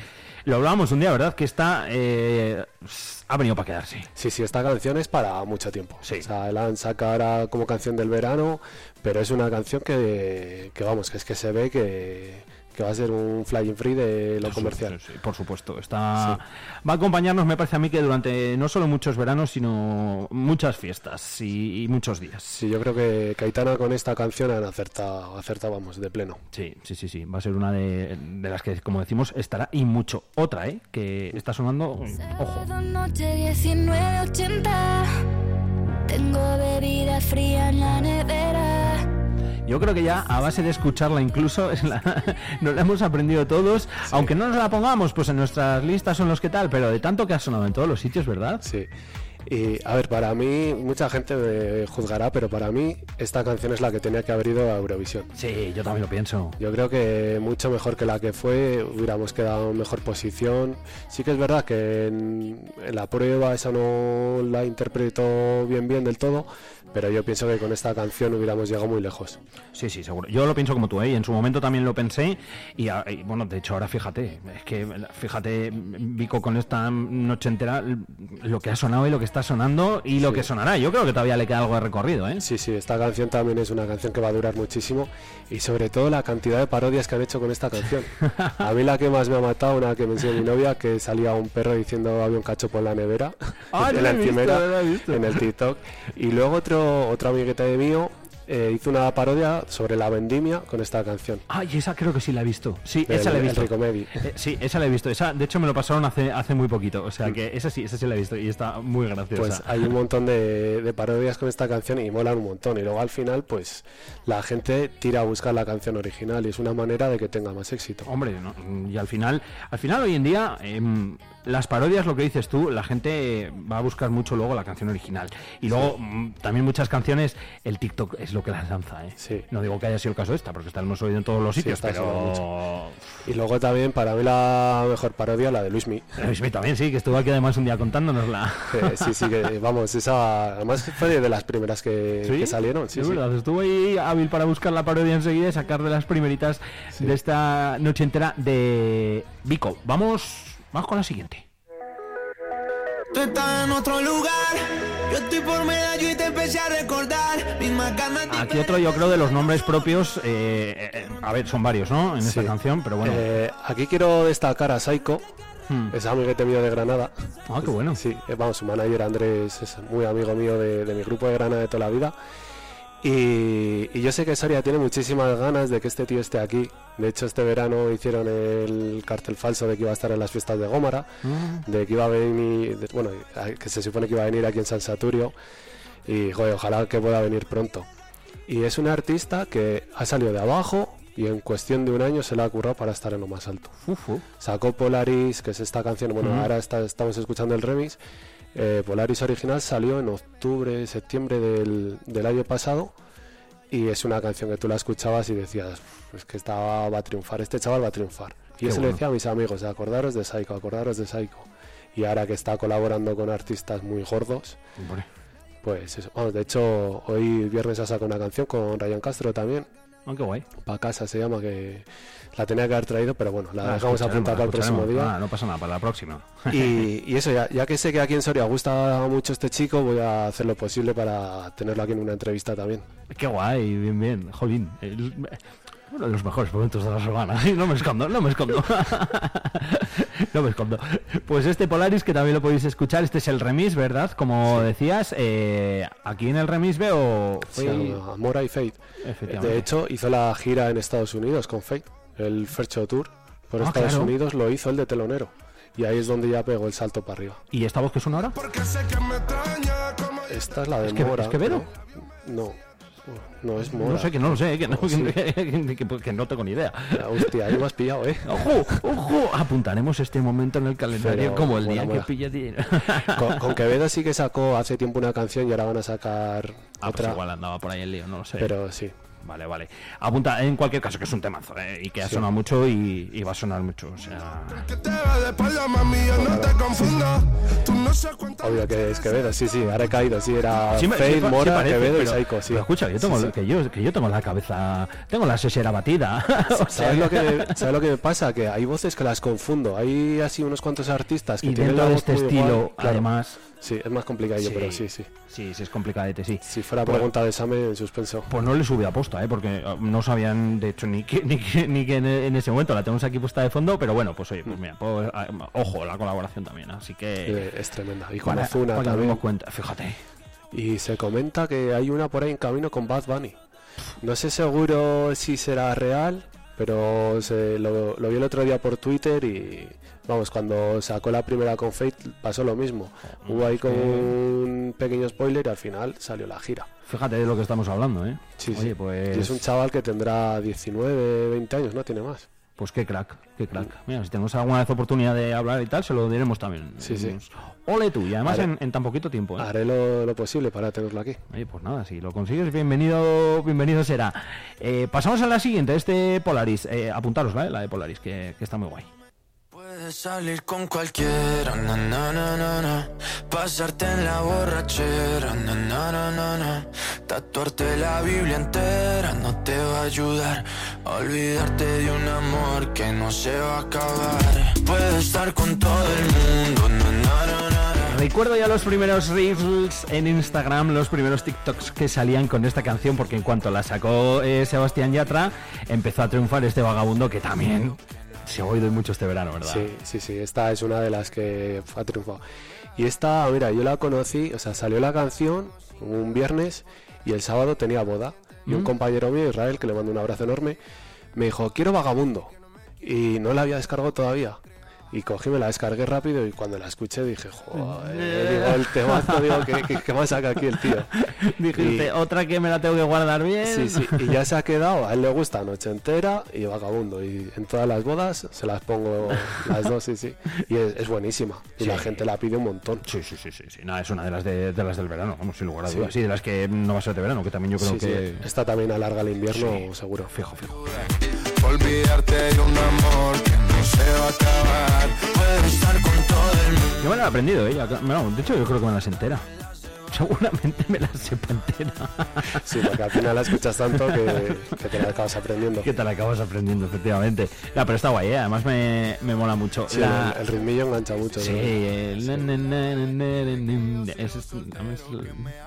lo hablábamos un día, ¿verdad? Que esta eh, ha venido para quedarse. Sí, sí, esta canción es para mucho tiempo. Sí. O sea, la han sacado ahora como canción del verano, pero es una canción que, que vamos, que es que se ve que, que va a ser un flying free de lo comercial. Sí, sí, por supuesto. Está, Va a acompañarnos, me parece a mí, que durante no solo muchos veranos, sino muchas fiestas y, y muchos días. Sí, yo creo que Caitana con esta canción han acertado, acertado, vamos, de pleno. Sí, sí, sí, sí. Va a ser una de, de las que, como decimos, estará y mucho. Otra, ¿eh? Que está sonando. Ojo. Sábado noche 1980. Tengo bebida fría en la nevera. Yo creo que ya a base de escucharla incluso es la- nos la hemos aprendido todos, aunque no nos la pongamos pues en nuestras listas son los que tal, pero de tanto que ha sonado en todos los sitios, ¿verdad? Sí. Y a ver, para mí, mucha gente me juzgará, pero para mí esta canción es la que tenía que haber ido a Eurovisión. Sí, yo también lo pienso. Yo creo que mucho mejor que la que fue, hubiéramos quedado en mejor posición. Sí que es verdad que en, en la prueba esa no la interpretó bien bien del todo, pero yo pienso que con esta canción hubiéramos llegado muy lejos. Sí, sí, seguro. Yo lo pienso como tú, ¿eh? Y en su momento también lo pensé. Y, a- y, bueno, de hecho, ahora fíjate, es que fíjate, Vico, con esta noche entera, lo que ha sonado y lo que está sonando y lo Sí. que sonará. Yo creo que todavía le queda algo de recorrido, ¿eh? Sí, sí, esta canción también es una canción que va a durar muchísimo y sobre todo la cantidad de parodias que han hecho con esta canción. A mí la que más me ha matado, una que me enseñó mi novia, que salía un perro diciendo había un cachopo en la nevera, Ah, en la lo encimera, lo en el TikTok. Y luego otro, otro amiguete de mío eh, hizo una parodia sobre la vendimia con esta canción. Ay, esa creo que sí la he visto. Sí, esa la he visto. Eh, sí, esa la he visto. Esa, de hecho, me lo pasaron hace, hace muy poquito. O sea que esa sí, esa sí la he visto y está muy graciosa. Pues hay un montón de, de parodias con esta canción y molan un montón. Y luego al final, pues la gente tira a buscar la canción original y es una manera de que tenga más éxito. Hombre, no, y al final, al final hoy en día, em, las parodias, lo que dices tú, la gente va a buscar mucho luego la canción original. Y luego mm, también muchas canciones, el TikTok es lo que las lanza, ¿eh? Sí. No digo que haya sido el caso de esta, porque esta la hemos oído en todos los Sí, sitios, pero... Y luego también para mí la mejor parodia, la de Luismi. Luismi también, sí, que estuvo aquí además un día contándonosla. Eh, sí, sí, que vamos, esa además fue de las primeras que, que salieron. Sí, sí. estuvo ahí hábil para buscar la parodia enseguida y sacar de las primeritas de esta noche entera de Vico. Vamos, vamos con la siguiente. Tú estás en otro lugar, yo estoy por medallo y te empecé a recordar. Aquí otro yo creo de los nombres propios, eh, eh, a ver, son varios, ¿no? En esta Sí. canción, pero bueno. Eh, aquí quiero destacar a Saiko, Hmm. es amiguete mío de Granada. Ah, qué bueno. Sí, eh, vamos, su manager Andrés es muy amigo mío de, de mi grupo de Granada de toda la vida. Y, y yo sé que Soria tiene muchísimas ganas de que este tío esté aquí. De hecho, este verano hicieron el cartel falso de que iba a estar en las fiestas de Gómara, Mm. de que iba a venir, de- bueno, que se supone que iba a venir aquí en San Saturio. Y joder, ojalá que pueda venir pronto. Y es una artista que ha salido de abajo y en cuestión de un año se la ha currado para estar en lo más alto. Sacó Polaris, que es esta canción, bueno, Ujú. ahora está- estamos escuchando el remix. Eh, Polaris original salió en octubre, septiembre del, del año pasado y es una canción que tú la escuchabas y decías, es que estaba, va a triunfar, este chaval va a triunfar. Y Qué eso le decía a mis amigos, acordaros de Psycho, acordaros de Psycho. Y ahora que está colaborando con artistas muy gordos, Hombre. pues eso. Vamos, de hecho, hoy viernes ha sacado una canción con Ryan Castro también, Ah, qué guay. Pa' casa se llama, que la tenía que haber traído, pero bueno, la Ah, dejamos apuntada para el próximo día. Ah, no pasa nada, para la próxima. Y, y eso, ya, ya que sé que aquí en Soria gusta mucho este chico, voy a hacer lo posible para tenerlo aquí en una entrevista también. Qué guay, bien, bien. Jolín. el- uno de los mejores momentos de la semana. No me escondo, no me escondo. no me escondo. Pues este Polaris, que también lo podéis escuchar, este es el remix, ¿verdad? Como decías, eh, aquí en el remix veo... Llama Mora y Fate. Efectivamente. De hecho, hizo la gira en Estados Unidos con Fate, el Fercho Tour por Ah, Estados claro. Unidos lo hizo el de telonero. Y ahí es donde ya pegó el salto para arriba. ¿Y esta voz que suena ahora? Esta es la de ¿Es que- Mora. es Quevedo? No, no, no es Mora. No sé, que no lo sé, que no, sí. que, que- que no tengo ni idea. Ya, Hostia, ahí me has pillado, ¿eh? ¡Ojo! ¡Ojo! Apuntaremos este momento en el calendario Pero como el día que pilla dinero. Con, con Quevedo sí que sacó hace tiempo una canción y ahora van a sacar Ah, pues otra. igual andaba por ahí el lío, no lo sé. Pero sí. Vale, vale. Apunta, en cualquier caso, que es un temazo, ¿eh? Y que ha Sí. sonado mucho y, y va a sonar mucho. O sea, Obvio que es Quevedo, sí, sí, ahora he caído, sí, era Sí Fate, sí Mora, parece, Quevedo pero- y Psycho, sí. pero escucha, yo tengo, Sí, sí. Que, yo, que yo tengo la cabeza, tengo la sesera batida. O sea, ¿Sabes lo, que me, ¿Sabes lo que me pasa? Que hay voces que las confundo. Hay así unos cuantos artistas que y tienen dentro la de este estilo, igual, claro. además, Sí, es más complicadillo, pero sí, sí. sí, sí es complicadete, sí. Si fuera Pues- pregunta de examen, en suspenso. Pues no le subí a posta, ¿eh? porque eh, no sabían, de hecho, ni que, ni que, ni que en, en ese momento la tenemos aquí puesta de fondo, pero bueno, pues oye, pues mira, pues, ah, ojo, la colaboración también, así que... Es tremenda. Y con para- Ozuna para también. cuenta, fíjate. Y se comenta que hay una por ahí en camino con Bad Bunny. No sé seguro si será real, pero se, lo, lo vi el otro día por Twitter y vamos, cuando sacó la primera con Fate pasó lo mismo. Hubo ahí como un pequeño spoiler y al final salió la gira. Fíjate de lo que estamos hablando, ¿eh? Sí, Oye, sí. pues... Y es un chaval que tendrá 19, 20 años, no tiene más. Pues qué crack, qué crack. Mira, si tenemos alguna vez oportunidad de hablar y tal, se lo diremos también. Sí, sí. Ole tú, y además Haré- en, en tan poquito tiempo. ¿eh? Haré lo, lo posible para tenerlo aquí. Oye, pues nada, si lo consigues, bienvenido, bienvenido será. Eh, pasamos a la siguiente, este Polaris. Eh, apuntaros, ¿vale? La de Polaris, que, que está muy guay. Salir con cualquiera, na, na, na, na, pasarte en la borrachera, na, na, na, na, tatuarte la Biblia entera no te va a ayudar olvidarte de un amor que no se va a acabar. Puedes estar con todo el mundo, na, na, na. Recuerdo ya los primeros reels en Instagram, los primeros TikToks que salían con esta canción, porque en cuanto la sacó eh, Sebastián Yatra, empezó a triunfar este vagabundo que también se ha oído mucho este verano, ¿verdad? Sí, sí, sí, esta es una de las que ha triunfado. Y esta, mira, yo la conocí, o sea, salió la canción un viernes y el sábado tenía boda. Y un Mm. compañero mío, Israel, que le mando un abrazo enorme, me dijo, quiero vagabundo. Y no la había descargado todavía. Y cogí, me la descargué rápido y cuando la escuché dije, joder, digo, el temazo, digo, ¿qué, qué, qué más saca aquí el tío? Dijiste, Y- otra que me la tengo que guardar bien. Sí, sí, y ya se ha quedado, a él le gusta Noche Entera y Vagabundo, y en todas las bodas se las pongo las dos, sí, sí, y es, es buenísima, y la Sí. gente la pide un montón. Sí, sí, sí, sí, sí. Nada, es una de las de, de las del verano, vamos, sin lugar a Sí. dudas. Sí, de las que no va a ser de verano, que también yo creo Sí, sí, que. esta también alarga el invierno, Sí. seguro. Fijo, fijo. Olvidarte de un amor que no se va a acabar. Puedes estar con todo el mundo. Yo me la he aprendido, ¿eh? Ya- no, de hecho, yo creo que me la sé entera. Seguramente me la sepa entera. Sí, porque al final la escuchas tanto que, que te la acabas aprendiendo. que te la acabas aprendiendo, efectivamente. No, pero está guay, ¿eh? Además me, me mola mucho. Sí, La- el, el ritmillo engancha mucho. Sí,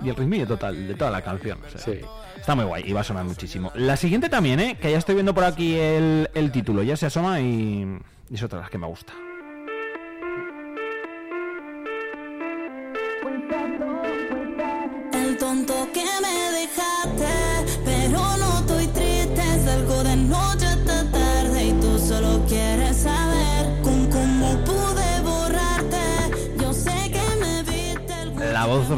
y el ritmillo total de toda la canción. o sea, Sí. Está muy guay y va a sonar muchísimo. La siguiente también, ¿eh? Que ya estoy viendo por aquí el, el título, ya se asoma y, y es otra de las que me gusta.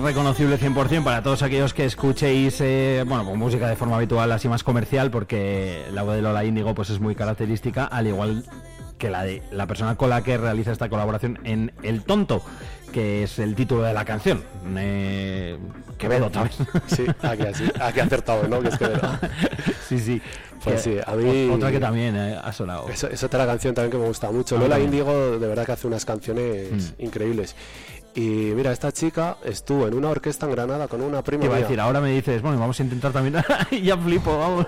Reconocible 100% para todos aquellos que escuchéis, eh, bueno, pues música de forma habitual, así más comercial, porque la voz de Lola Índigo pues es muy característica, al igual que la de la persona con la que realiza esta colaboración en El Tonto, que es el título de la canción. Eh, Quevedo también. Sí, aquí, así, aquí ha acertado, ¿no? Que es Quevedo. sí, sí. Pues Que- sí, a mí- Otra que también eh, ha sonado. Es, es otra canción también que me gusta mucho. Lola. Índigo de verdad que hace unas canciones Mm. increíbles. Y mira, esta chica estuvo en una orquesta en Granada con una prima Te iba a decir, ahora me dices, bueno, vamos a intentar también. y ya flipo, vamos.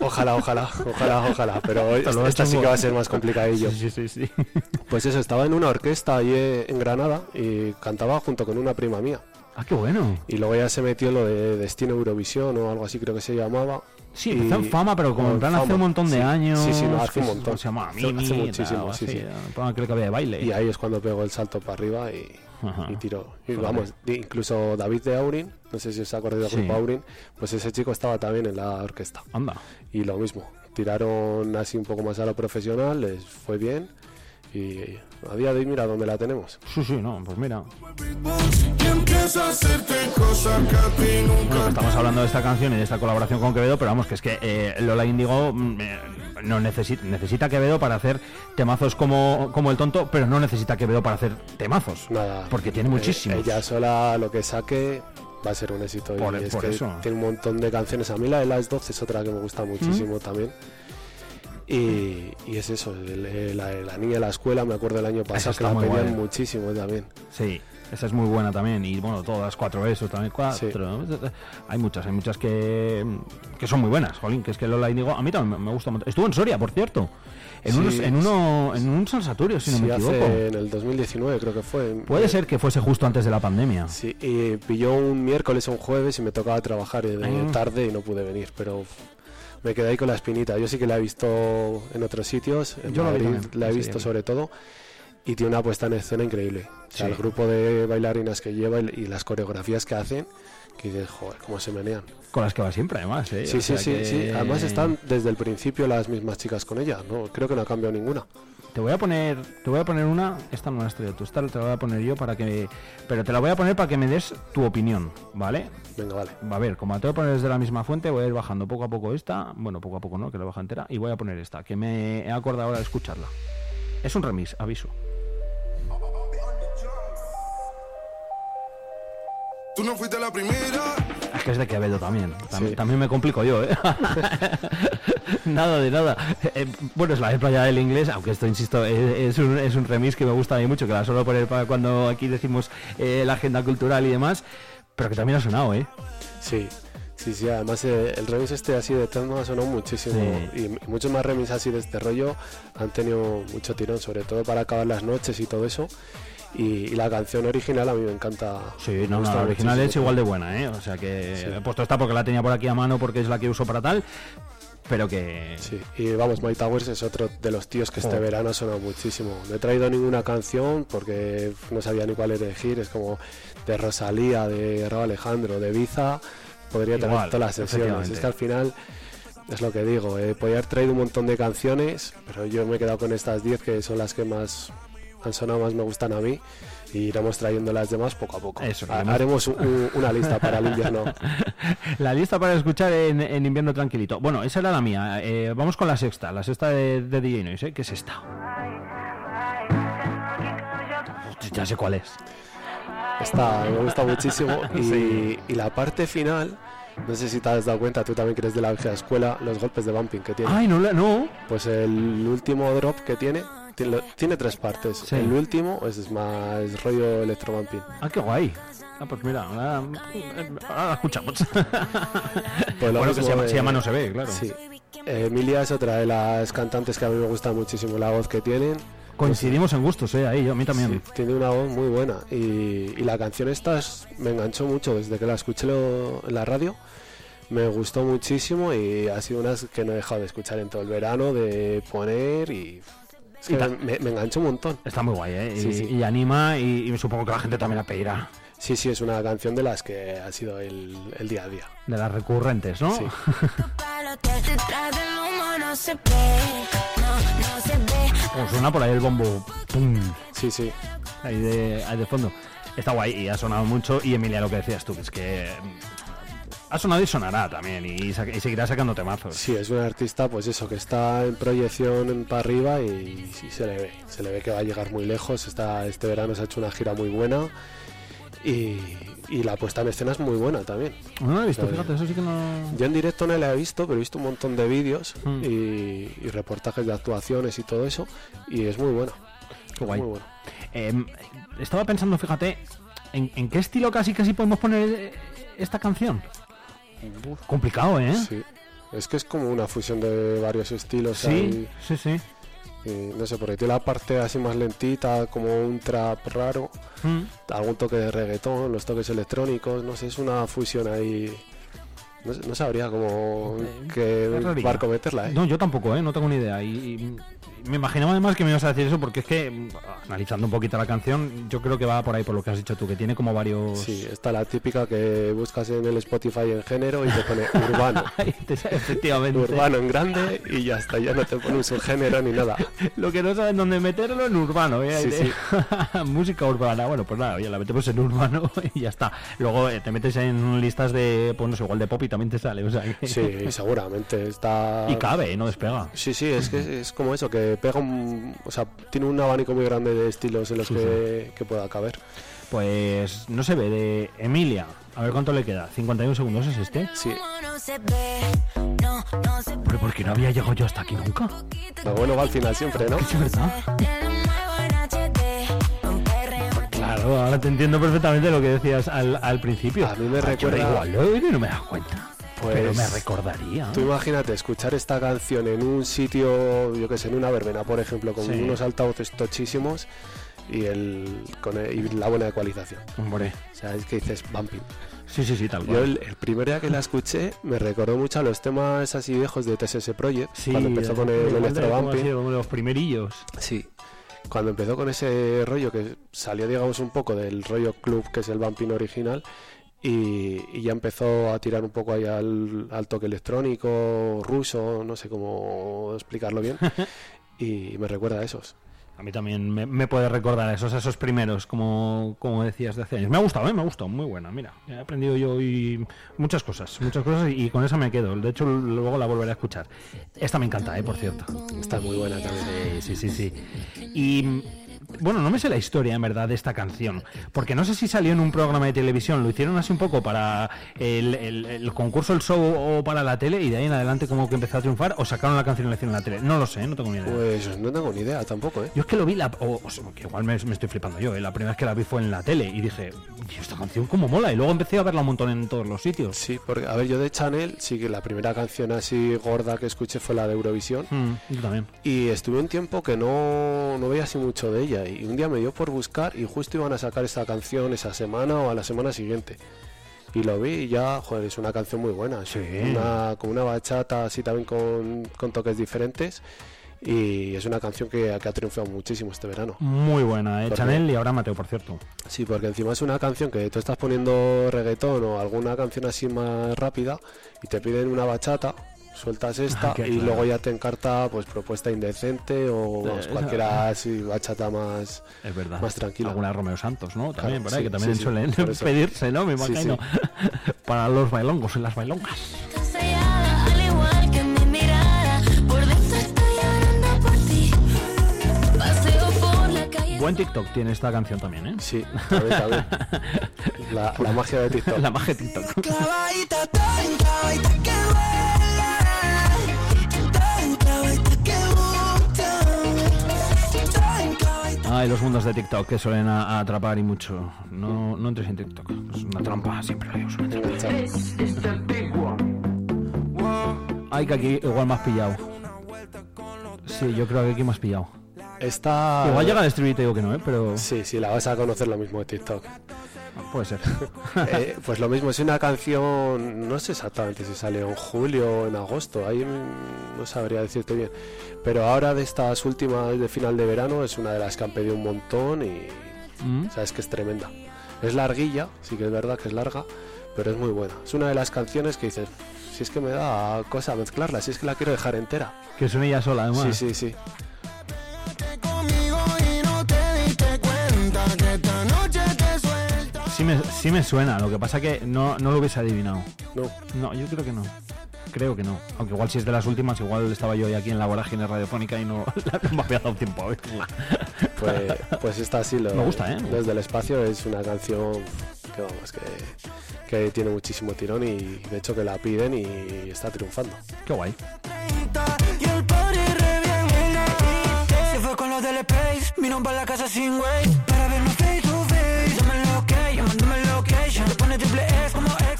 Ojalá, ojalá, ojalá, ojalá. Pero esta, he sí que va a ser más complicadillo. Sí, sí, sí, sí. Pues eso, estaba en una orquesta allí en Granada y cantaba junto con una prima mía. Ah, qué bueno. Y luego ya se metió en lo de Destino Eurovisión o algo así creo que se llamaba. Sí, Y- empezó en fama, pero como en plan hace fama, un montón de sí. años. Sí, sí, no, hace un montón. Se llama Hace- hace Mimi, muchísimo, tal, sí, así, sí. creo que había de baile. Y ahí es cuando pegó el salto para arriba y, Ajá. y tiró. Y vamos, incluso David de Aurin, no sé si os acordáis del Sí. grupo Aurin, pues ese chico estaba también en la orquesta. Anda. Y lo mismo, tiraron así un poco más a lo profesional, les fue bien. Y a día de hoy, mira dónde la tenemos. Sí, sí, no, pues mira. Bueno, estamos hablando de esta canción y de esta colaboración con Quevedo, pero vamos, que es que eh, Lola Índigo mm, eh, no necesita, necesita Quevedo para hacer temazos como, como el tonto, pero no necesita Quevedo para hacer temazos. Nada. Porque tiene eh, muchísimos. ella sola lo que saque va a ser un éxito. Por- y es por que eso. tiene un montón de canciones. A mí la de las 12 es otra que me gusta muchísimo también. Y, y es eso, el- la, la niña de la escuela, me acuerdo el año pasado que la muy pedían guay. muchísimo también. Sí, esa es muy buena también. Y bueno, todas cuatro eso también cuatro. Hay muchas, hay muchas que, que son muy buenas, Jolín, que es que Lola Índigo, a mí también me- gusta mucho. Estuvo en Soria, por cierto. En, Sí, unos, en, uno, en un Salsatorio, si no Sí, me equivoco. hace en el 2019 creo que fue. Puede ser que fuese justo antes de la pandemia. Sí, y pilló un miércoles o un jueves y me tocaba trabajar de Ah. tarde y no pude venir, pero me quedé ahí con la espinita. Yo sí que la he visto en otros sitios, en Yo la vi Madrid también, la he visto sí. sobre todo, y tiene una puesta en escena increíble. O sea, Sí. el grupo de bailarinas que lleva y, y las coreografías que hacen, que dices, joder, cómo se menean. Con las que va siempre, además. ¿eh? Sí, O sí, sí, que- sí. Además están desde el principio las mismas chicas con ella, ¿no? Creo que no ha cambiado ninguna. Te voy a poner, te voy a poner una, esta no la has traído tú, esta te la voy a poner yo para que, pero te la voy a poner para que me des tu opinión, ¿vale? Venga, vale. A ver, como la te voy a poner desde la misma fuente, voy a ir bajando poco a poco esta, bueno, poco a poco no, que la baja entera, y voy a poner esta, que me he acordado ahora de escucharla. Es un remix, aviso. Tú no fuiste la primera. Es que es de Quevedo también. Tam- Sí. También me complico yo, ¿eh? nada de nada. Eh, bueno, es la de Playa del Inglés, aunque esto, insisto, es, es un, es un remix que me gusta a mí mucho, que la suelo poner para cuando aquí decimos eh, la agenda cultural y demás, pero que también ha sonado, ¿eh? Sí, sí, sí. Además, eh, el remix este así de Tecno ha sonado muchísimo. Sí. Y, y muchos más remix así de este rollo han tenido mucho tirón, sobre todo para acabar las noches y todo eso. Y, y la canción original a mí me encanta. Sí, no, no, la original es igual de buena, ¿eh? O sea que Sí. he puesto esta porque la tenía por aquí a mano porque es la que uso para tal, pero que... Sí, y vamos, My Towers es otro de los tíos que este Oh. verano ha sonado muchísimo. No he traído ninguna canción porque no sabía ni cuál elegir. Es como de Rosalía, de Raúl Alejandro, de Biza. Podría traer Igual, todas las sesiones. Es que al final es lo que digo. Eh, podría haber traído un montón de canciones, pero yo me he quedado con estas 10 que son las que más han sonado, más me gustan a mí. Y iremos trayendo las demás poco a poco. Eso, Haremos un- un- una lista para el invierno. La lista para escuchar en, en invierno tranquilito. Bueno, esa era la mía. Eh, vamos con la sexta, la sexta de, de DJ Noise, ¿eh? que es esta. Ya sé cuál es. Esta me gusta muchísimo. Y, Sí. y la parte final, no sé si te has dado cuenta, tú también eres de la vieja escuela, los golpes de bumping que tiene. Ay, no, no. Pues el último drop que tiene, tiene, tiene tres partes. Sí. El último es más rollo electrobumping. Ah, qué guay. Ah, pues mira, ahora, ahora la escuchamos. Pues lo bueno, que se llama, de- se llama No se ve, claro. Sí. Eh, Emilia es otra de las cantantes que a mí me gusta muchísimo la voz que tienen. Coincidimos en gustos, ¿eh? Ahí, yo, a mí también. Sí, tiene una voz muy buena y, y la canción esta es- me enganchó mucho desde que la escuché lo- en la radio. Me gustó muchísimo y ha sido una que no he dejado de escuchar en todo el verano, de poner y... es que me, me enganchó un montón. Está muy guay, ¿eh? Sí, y, sí. y anima y, y supongo que la gente también la pedirá. Sí, sí, es una canción de las que ha sido el, el día a día. De las recurrentes, ¿no? Sí. Como suena por ahí el bombo. ¡Pum! Sí, sí. Ahí de, ahí de fondo. Está guay y ha sonado mucho. Y Emilia, lo que decías tú, que es que ha sonado y sonará también. Y, sa- y seguirá sacando temazos. Sí, es un artista, pues eso, que está en proyección para arriba y se le ve. Se le ve que va a llegar muy lejos. Está, este verano se ha hecho una gira muy buena y, y la puesta en escena es muy buena también. No lo he visto, fíjate, eso sí que no. Yo en directo no la he visto, pero he visto un montón de vídeos Mm. y, y reportajes de actuaciones y todo eso. Y es muy buena. Qué guay. Muy buena. Eh, estaba pensando, fíjate, ¿en, en qué estilo casi casi podemos poner eh, esta canción? Complicado, ¿eh? Sí. Es que es como una fusión de varios estilos. Sí, ahí. sí, sí. Y no sé, porque tiene la parte así más lentita, como un trap raro, Mm. algún toque de reggaetón, los toques electrónicos, no sé, es una fusión ahí. No, sabría cómo qué barco meterla, ¿eh? No, yo tampoco, ¿eh? No tengo ni idea. Y, y me imaginaba además que me ibas a decir eso porque es que, mm, analizando un poquito la canción, yo creo que va por ahí por lo que has dicho tú, que tiene como varios... Sí, está la típica que buscas en el Spotify en género y te pone urbano. Efectivamente. urbano en grande y ya está, ya no te pone un subgénero ni nada. Lo que no saben dónde meterlo en urbano, ¿eh? Sí, sí. Música urbana. Bueno, pues nada, ya la metemos en urbano y ya está. Luego eh, te metes en listas de, pues no sé, igual de pop y también te sale. O sea, que- Sí, seguramente está. Y cabe, ¿eh? no despega. Sí, sí, es que es como eso, que pega un. O sea, tiene un abanico muy grande de estilos en los Sí, que, que pueda caber. Pues no se ve, de Emilia. A ver cuánto le queda. 51 segundos es este. Sí. Hombre, ¿por qué no había llegado yo hasta aquí nunca? Lo bueno va al final siempre, ¿no? Es verdad. Claro, ahora te entiendo perfectamente lo que decías al, al principio. A mí me Ah, yo recuerda- Igual lo no me he dado cuenta. Pues- Pero me recordaría. Tú imagínate escuchar esta canción en un sitio, yo que sé, en una verbena, por ejemplo, con Sí. unos altavoces tochísimos y, el, con el- y la buena ecualización. Hombre. O sea, es que dices bumping. Sí, sí, sí, tal Yo cual. el, el primer día que la escuché me recordó mucho a los temas así viejos de TSS Project, Sí, cuando empezó con el de- electro bumping. como los primerillos. Sí. Cuando empezó con ese rollo que salió, digamos, un poco del rollo club que es el Bumping original y, y ya empezó a tirar un poco ahí al, al toque electrónico, ruso, no sé cómo explicarlo bien. y me recuerda a esos. A mí también me, me puede recordar esos, esos primeros, como, como decías de hace años. Me ha gustado, ¿eh? me ha gustado, muy buena. Mira, he aprendido yo hoy muchas cosas, muchas cosas y, y con esa me quedo. De hecho, luego la volveré a escuchar. Esta me encanta, ¿eh? por cierto. Está muy buena también. Sí, sí, sí, sí. Y bueno, no me sé la historia en verdad de esta canción, porque no sé si salió en un programa de televisión, lo hicieron así un poco para el, el- el concurso, el show o para la tele y de ahí en adelante como que empezó a triunfar o sacaron la canción y la hicieron en la tele. No lo sé, no tengo ni idea. Pues no tengo ni idea tampoco, ¿eh? Yo es que lo vi, la, o, o sea, que igual me, me estoy flipando yo, ¿eh? la primera vez que la vi fue en la tele y dije, "Tío, esta canción cómo mola, y luego empecé a verla un montón en todos los sitios. Sí, porque, a ver, yo de Chanel, sí que la primera canción así gorda que escuché fue la de Eurovisión. Mm, yo también. Y estuve un tiempo que no, no veía así mucho de ella. Y un día me dio por buscar y justo iban a sacar esta canción esa semana o a la semana siguiente. Y lo vi y ya, joder, es una canción muy buena. Sí. una, con una bachata así también con, con toques diferentes. Y es una canción que, que ha triunfado muchísimo este verano. Muy buena, ¿eh? Chanel y ahora Mateo, por cierto. Sí, porque encima es una canción que tú estás poniendo reggaetón o alguna canción así más rápida y te piden una bachata, sueltas esta Ah, que y claro. luego ya te encarta pues propuesta indecente o vamos, Eh, cualquiera así bachata más, Es verdad. más tranquila. Alguna Romeo Santos, ¿no? También, Claro, por ahí, sí, que también sí, sí, suelen eso. pedirse, ¿no? Me Sí, imagino. Para los bailongos y las bailongas. Buen TikTok tiene esta canción también, ¿eh? Sí, también, también. La, la magia de TikTok. La magia de TikTok. Ay, los mundos de TikTok que suelen a- a atrapar y mucho. No, no entres en TikTok. Es una trampa, siempre lo digo. es una trampa. Ay, que aquí igual me has pillado. Sí, yo creo que aquí me has pillado. Esta... Igual llega al stream y te digo que no, ¿eh? Pero Sí, sí, la vas a conocer lo mismo de TikTok. Puede ser. Eh, pues lo mismo, es una canción, no sé exactamente si salió en julio o en agosto, ahí no sabría decirte bien. Pero ahora de estas últimas de final de verano es una de las que han pedido un montón y Mm. sabes que es tremenda. Es larguilla, sí que es verdad que es larga, pero es muy buena. Es una de las canciones que dices, si es que me da cosa mezclarla, si es que la quiero dejar entera. Que suene ella sola, además. Sí, sí, sí. Sí me, sí me suena, lo que pasa que no, no lo hubiese adivinado. No. No, yo creo que no. Creo que no. Aunque igual si es de las últimas, igual estaba yo hoy aquí en la vorágine radiofónica y no, no me había dado tiempo a oírla. Pues, pues esta sí, lo, Me gusta, ¿eh? Desde el espacio es una canción que vamos, que, que tiene muchísimo tirón y de hecho que la piden y está triunfando. Qué guay. Y el party re bien Se fue con los del Space Vino para la casa sin way Para vernos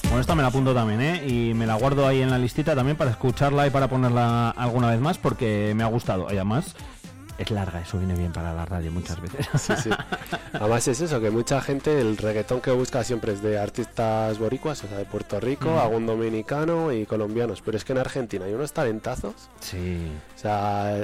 Bueno, esta me la apunto también, ¿eh? Y me la guardo ahí en la listita también para escucharla y para ponerla alguna vez más porque me ha gustado. Y además, es larga, eso viene bien para la radio muchas veces. Sí, sí. Además es eso, que mucha gente el reggaetón que busca siempre es de artistas boricuas, o sea, de Puerto Rico, Mm. algún dominicano y colombianos. Pero es que en Argentina hay unos talentazos. Sí. O sea,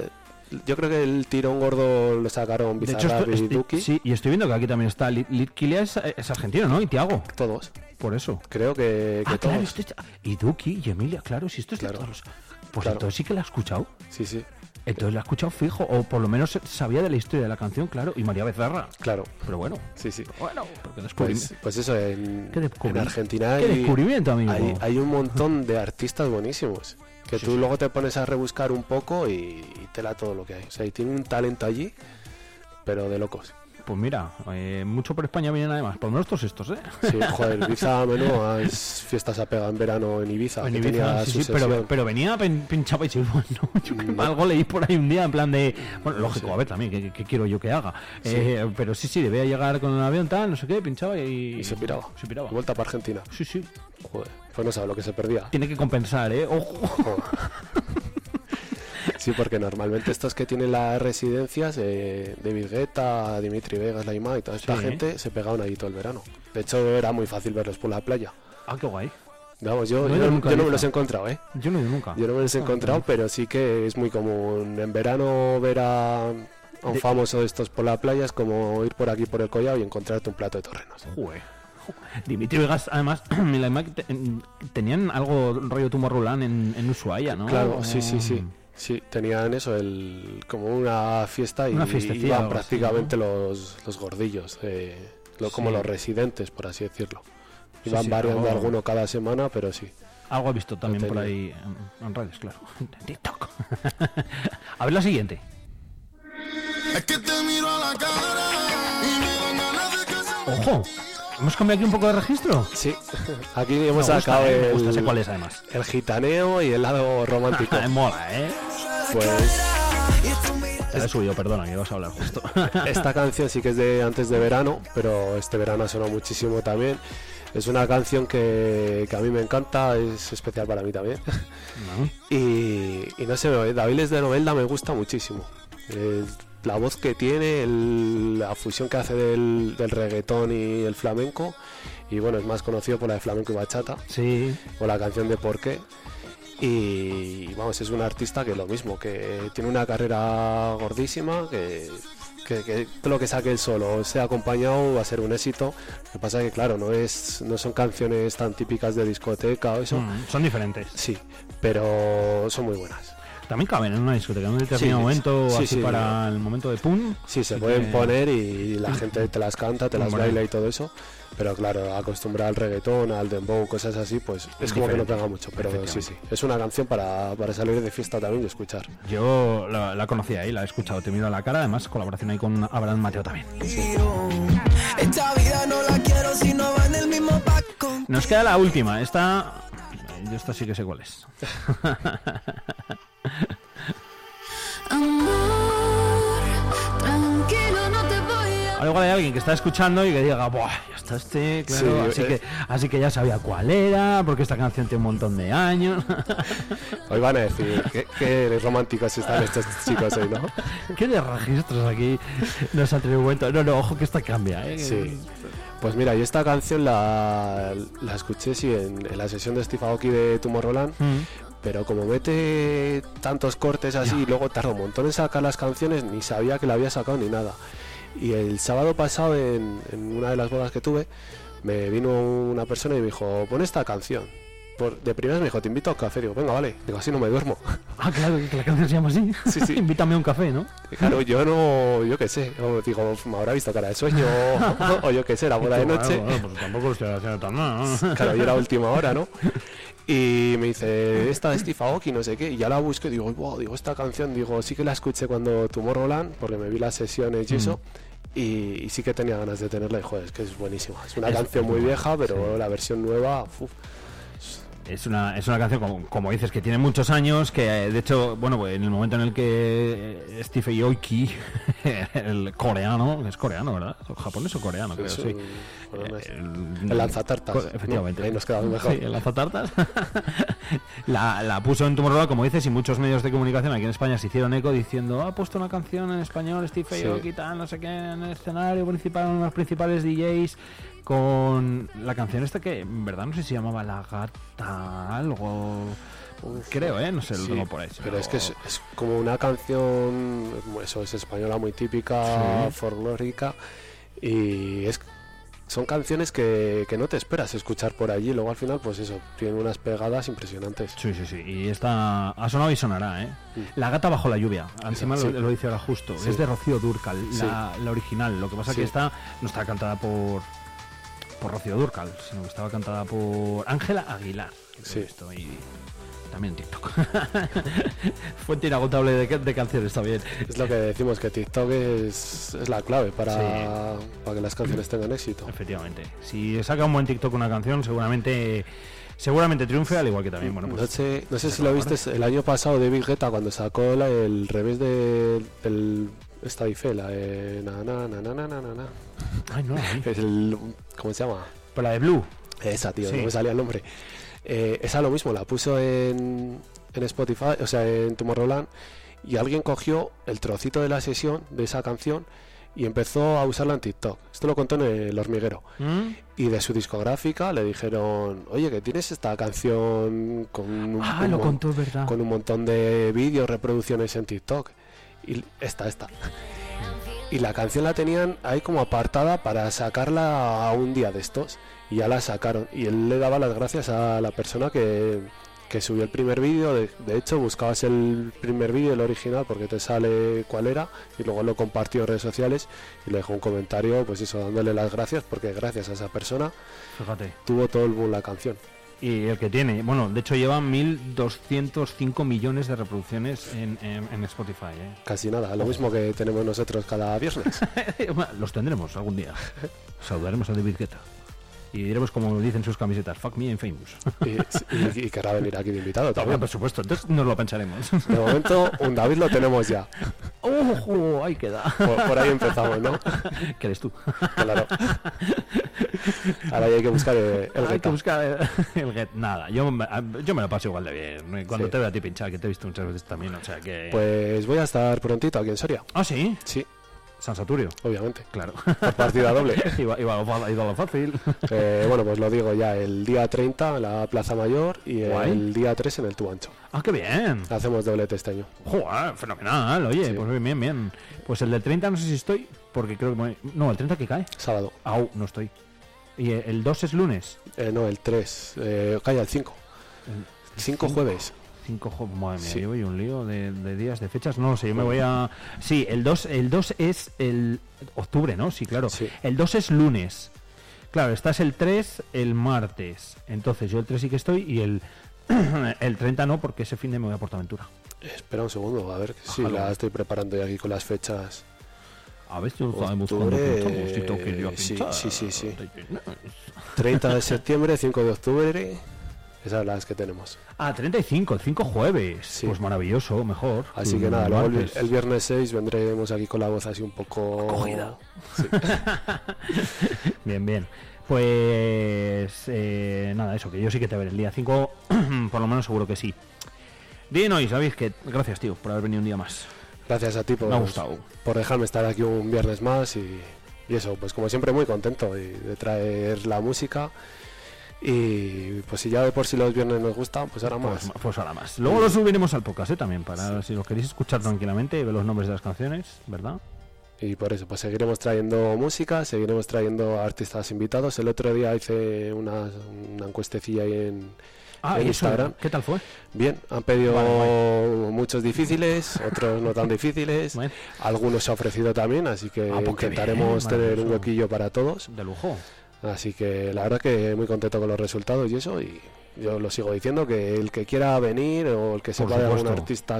yo creo que el tirón gordo lo sacaron De hecho, y Duki. sí, y estoy viendo que aquí también está Lit, Lit Kilia es, es argentino, ¿no? Y Tiago. Todos. Por eso. Creo que, que Ah, claro, todos. esto es- y Duki y Emilia, claro, si esto es de Claro. todos los- Pues Claro. entonces sí que la ha escuchado. Sí, sí, Entonces la ha escuchado fijo, o por lo menos sabía de la historia de la canción, claro, y María Becerra. claro. Pero bueno, Sí, sí. bueno, porque descubrí. Pues, pues eso, en, ¿Qué en Argentina qué hay, descubrimiento, amigo? hay, hay un montón de artistas buenísimos. Que Sí, tú sí. luego te pones a rebuscar un poco y, y tela todo lo que hay. O sea, y tiene un talento allí, pero de locos. Pues mira, eh, mucho por España vienen además, por lo menos todos estos, ¿eh? Sí, joder, Ibiza menudas fiestas ha pegado en verano en Ibiza. En que Ibiza, tenía sí, su sí, pero, venía pin- pinchaba y silbaba, ¿no? Yo que Mm. algo leí por ahí un día en plan de. Bueno, lógico, Sí. a ver también, ¿qué, qué quiero yo que haga? Sí. Eh, pero sí, sí, debía llegar con un avión tal, no sé qué, pinchaba y. Y se piraba. Se piraba. Vuelta para Argentina. Sí, sí. Joder, pues no sabe lo que se perdía. Tiene que compensar, ¿eh? Ojo. Sí, porque normalmente estos que tienen las residencias, eh, David Guetta, Dimitri Vegas, Laima y toda esta Sí. gente se pegaban ahí todo el verano. De hecho, era muy fácil verlos por la playa. Ah, qué guay. Vamos, yo, No yo, no- yo me los he encontrado, ¿eh? Yo no nunca. Yo no me los he Ah, encontrado, pero sí que es muy común en verano ver a, un De- famoso de estos por la playa, es como ir por aquí por el collado y encontrarte un plato de torrenos. Joder. Dimitri Vegas, además, tenían algo rollo Tomorrowland en, en Ushuaia, ¿no? Claro, sí, sí, sí. Sí, tenían eso, el, como una fiesta y Una iban así, prácticamente los, los gordillos, eh, lo- como los residentes, por así decirlo. Iban sí, variando algo- alguno cada semana, pero sí. Algo he visto también por ahí en, en redes, claro. En TikTok. a ver la siguiente. Es que te miro a la cara y me dan ganas de ¡Ojo! ¿Hemos cambiado aquí un poco de registro? Sí, aquí hemos Me gusta, sacado eh, me el, gusta, sé cuál es además. el gitaneo y el lado romántico. Mola, ¿eh? Pues Te he subido, perdona, que ibas a hablar justo. esta canción sí que es de antes de verano, pero este verano ha sonado muchísimo también. Es una canción que, que a mí me encanta, es especial para mí también. No. Y, y no sé, Daviles de Novelda me gusta muchísimo. Eh, la voz que tiene, el- la fusión que hace del, del reggaetón y el flamenco. Y bueno, es más conocido por la de flamenco y bachata, Sí, o la canción de Por qué. Y vamos, es un artista que lo mismo, que tiene una carrera gordísima, que, que, que todo lo que saque él solo, sea acompañado, va a ser un éxito. Lo que pasa es que, claro, no, es, no son canciones tan típicas de discoteca o eso. mm, son diferentes. Sí, pero son muy buenas. También caben en una discoteca en un determinado Sí, momento, sí, así sí. para el momento de pum. Sí, se pueden que- poner y la gente te las canta, te las baila y todo eso. Pero claro, acostumbrar al reggaetón, al dembow, cosas así, pues es como que no pega mucho. Pero sí, sí, es una canción para, para salir de fiesta también y escuchar. Yo la, la conocía ahí, la he escuchado, te miro a la cara, además colaboración ahí con Abraham Mateo también. Esta vida no la quiero si no va en el mismo pack con Nos queda la última, esta... Yo esta sí que sé cuál es. Ahora igual hay alguien que está escuchando y que diga, Buah, ya está este, claro, Sí, así, eh. que, así que ya sabía cuál era, porque esta canción tiene un montón de años. Hoy van a decir qué, qué románticos están estos chicos hoy, ¿no? ¿Qué de registros aquí nos atribuyen? No, no, ojo que esta cambia, ¿eh? Sí. Pues mira, y esta canción la, la escuché sí, en, en la sesión de Steve Aoki de Tomorrowland, Mm. pero como mete tantos cortes así y luego tarda un montón en sacar las canciones, ni sabía que la había sacado ni nada. Y el sábado pasado, en, en una de las bodas que tuve, me vino una persona y me dijo, pon esta canción. por, de primeras me dijo, te invito a un café. Digo, venga, vale. Digo, así no me duermo. Ah, claro, que la canción se llama así. Sí, sí. Invítame a un café, ¿no? Y Claro, yo no, yo qué sé, digo, me habrá visto cara de sueño, o, o yo qué sé, era boda de noche. bueno, pues tampoco lo estoy haciendo tan mal. ¿no? Claro, yo era última hora, ¿no? Y me dice, esta de Steve Aoki, no sé qué, y ya la busqué, digo, wow, digo, esta canción, digo, sí que la escuché cuando Tomorrowland, porque me vi las sesiones y eso, y, y sí que tenía ganas de tenerla, y joder, es que es buenísima. Es una Es- canción muy vieja, pero sí. la versión nueva, uf, Es una, es una canción, como, como dices, que tiene muchos años, que eh, de hecho, bueno, pues en el momento en el que eh, Steve Aoki, el coreano, es coreano, ¿verdad? ¿O japonés o coreano, creo, sí. es- El, el lanzatartas, co- ¿no? Efectivamente. Ahí nos quedamos mejor. Sí, el lanzatartas. la, la puso en Tomorrowland, como dices, y muchos medios de comunicación aquí en España se hicieron eco diciendo, ha puesto una canción en español, Steve Sí. Aoki, tal, no sé qué, en el escenario principal, uno de los principales DJs, con la canción esta que, en verdad, no sé si llamaba La Gata algo... Creo, ¿eh? No sé, lo Sí, tengo por ahí. Pero es que es, es como una canción, eso es española muy típica, Sí. folclórica, y es son canciones que, que no te esperas escuchar por allí, luego al final pues eso, tienen unas pegadas impresionantes. Sí, sí, sí. Y esta ha sonado y sonará, ¿eh? Mm. La gata bajo la lluvia. Encima Sí. lo, lo dice ahora justo. Sí. Es de Rocío Durcal, la, la original. Lo que pasa que esta no está cantada por por Rocío Durcal, sino que estaba cantada por Ángela Aguilar. Sí. Esto, y también TikTok. Fuente inagotable de, de canciones también. Es lo que decimos, que TikTok es, es la clave para, Sí. para que las canciones tengan éxito. Efectivamente. Si saca un buen TikTok una canción, seguramente seguramente triunfe, al igual que también, bueno, no pues sé, no sé si lo viste el año pasado David Guetta cuando sacó la- el revés de, del esta Ife, la de na na na na na. Ay, no. Es el ¿cómo se llama? Pero la de Blue. Esa, tío, Sí. no me salía el nombre. Eh, esa lo mismo, la puso en, en Spotify, o sea, en Tomorrowland, y alguien cogió el trocito de la sesión de esa canción y empezó a usarla en TikTok. Esto lo contó en el hormiguero. ¿Mm? Y de su discográfica le dijeron, oye, que tienes esta canción con un, Ah, un lo mon- contó, es verdad. con un montón de vídeos, reproducciones en TikTok. Y esta, esta. Y la canción la tenían ahí como apartada para sacarla a un día de estos. Y ya la sacaron. Y él le daba las gracias a la persona que, que subió el primer vídeo. De, de hecho, buscabas el primer vídeo, el original, porque te sale cuál era. Y luego lo compartió en redes sociales. Y le dejó un comentario, pues eso, dándole las gracias. Porque gracias a esa persona Fíjate. tuvo todo el boom la canción. Y el que tiene, bueno, de hecho lleva 1.205 millones de reproducciones en, en- en Spotify. ¿eh? Casi nada, lo mismo que tenemos nosotros cada viernes. Los tendremos algún día. Saludaremos a David Guetta. Y diremos como dicen sus camisetas, fuck me I'm famous. y, y- y querrá venir aquí de invitado También, por supuesto, entonces nos lo pensaremos. De momento, un David lo tenemos ya. ¡Ojo! Ahí queda. Por, por ahí empezamos, ¿no? que eres tú. Claro. Ahora ya hay que buscar eh, el Hay que buscar el, el get. Nada, yo, me- yo me lo paso igual de bien. Cuando Sí. te veo a ti pinchar, que te he visto muchas veces también, o sea que... Pues voy a estar prontito aquí en Soria. Ah, sí, Sí, San Saturio. obviamente. Claro. Por partida doble. iba, iba, iba lo fácil. Eh, bueno, pues lo digo ya, el día 30 en la Plaza Mayor y Guay. el día 3 en el Tuancho. Ah, qué bien. Hacemos doblete este año. Joder, fenomenal. Oye, Sí. pues bien, bien. Pues el del 30 no sé si estoy, porque creo que... No, el 30 que cae. Sábado. Au, no estoy. Y el 2 es lunes. Eh, no, el 3. Eh, calla el 5. El 5 jueves. 5 jo- madre mía, Sí. yo voy un lío de, de días, de fechas, no lo sé, yo me voy a... Sí, el 2, el 2 es el octubre, ¿no? Sí, claro. Sí. El 2 es lunes. Claro, estás el 3 el martes. Entonces yo el 3 sí que estoy y el, el 30 no, porque ese fin de me voy a Portaventura. Espera un segundo, a ver si Bájalo. la estoy preparando ya aquí con las fechas. A ver si lo sabemos Octubre, cuando pinchamos, si tengo que ir yo a sí, sí, sí, sí. 30 de septiembre, 5 de octubre. Esas son las que tenemos. Ah, 35, el 5 jueves. Sí. Pues maravilloso, mejor. Así que nada, luego el, el viernes 6 vendremos aquí con la voz así un poco. Cogida. Sí. Bien, bien. Pues eh, nada, eso, que yo sí que te veré el día 5, por lo menos seguro que sí. Bien hoy, sabéis que gracias, tío, por haber venido un día más. Gracias a ti por, Me ha gustado. por dejarme estar aquí un viernes más y, y eso, pues como siempre muy contento y de traer la música. Y pues si ya de por sí los viernes nos gustan, pues ahora más. Pues, pues ahora más. Luego lo subiremos al podcast, ¿eh? También, para si lo queréis escuchar tranquilamente, ver los nombres de las canciones, ¿verdad? Y por eso, pues seguiremos trayendo música, seguiremos trayendo artistas invitados. El otro día hice una, una encuestecilla ahí en, Ah, en ¿y eso? Instagram. ¿Qué tal fue? Bien, han pedido Vale, muchos difíciles, otros no tan difíciles. Bueno. Algunos se ha ofrecido también, así que Ah, pues intentaremos bien, tener un huequillo para todos. De lujo. Así que la verdad que muy contento con los resultados y eso. Y yo lo sigo diciendo que el que quiera venir o el que sepa de algún artista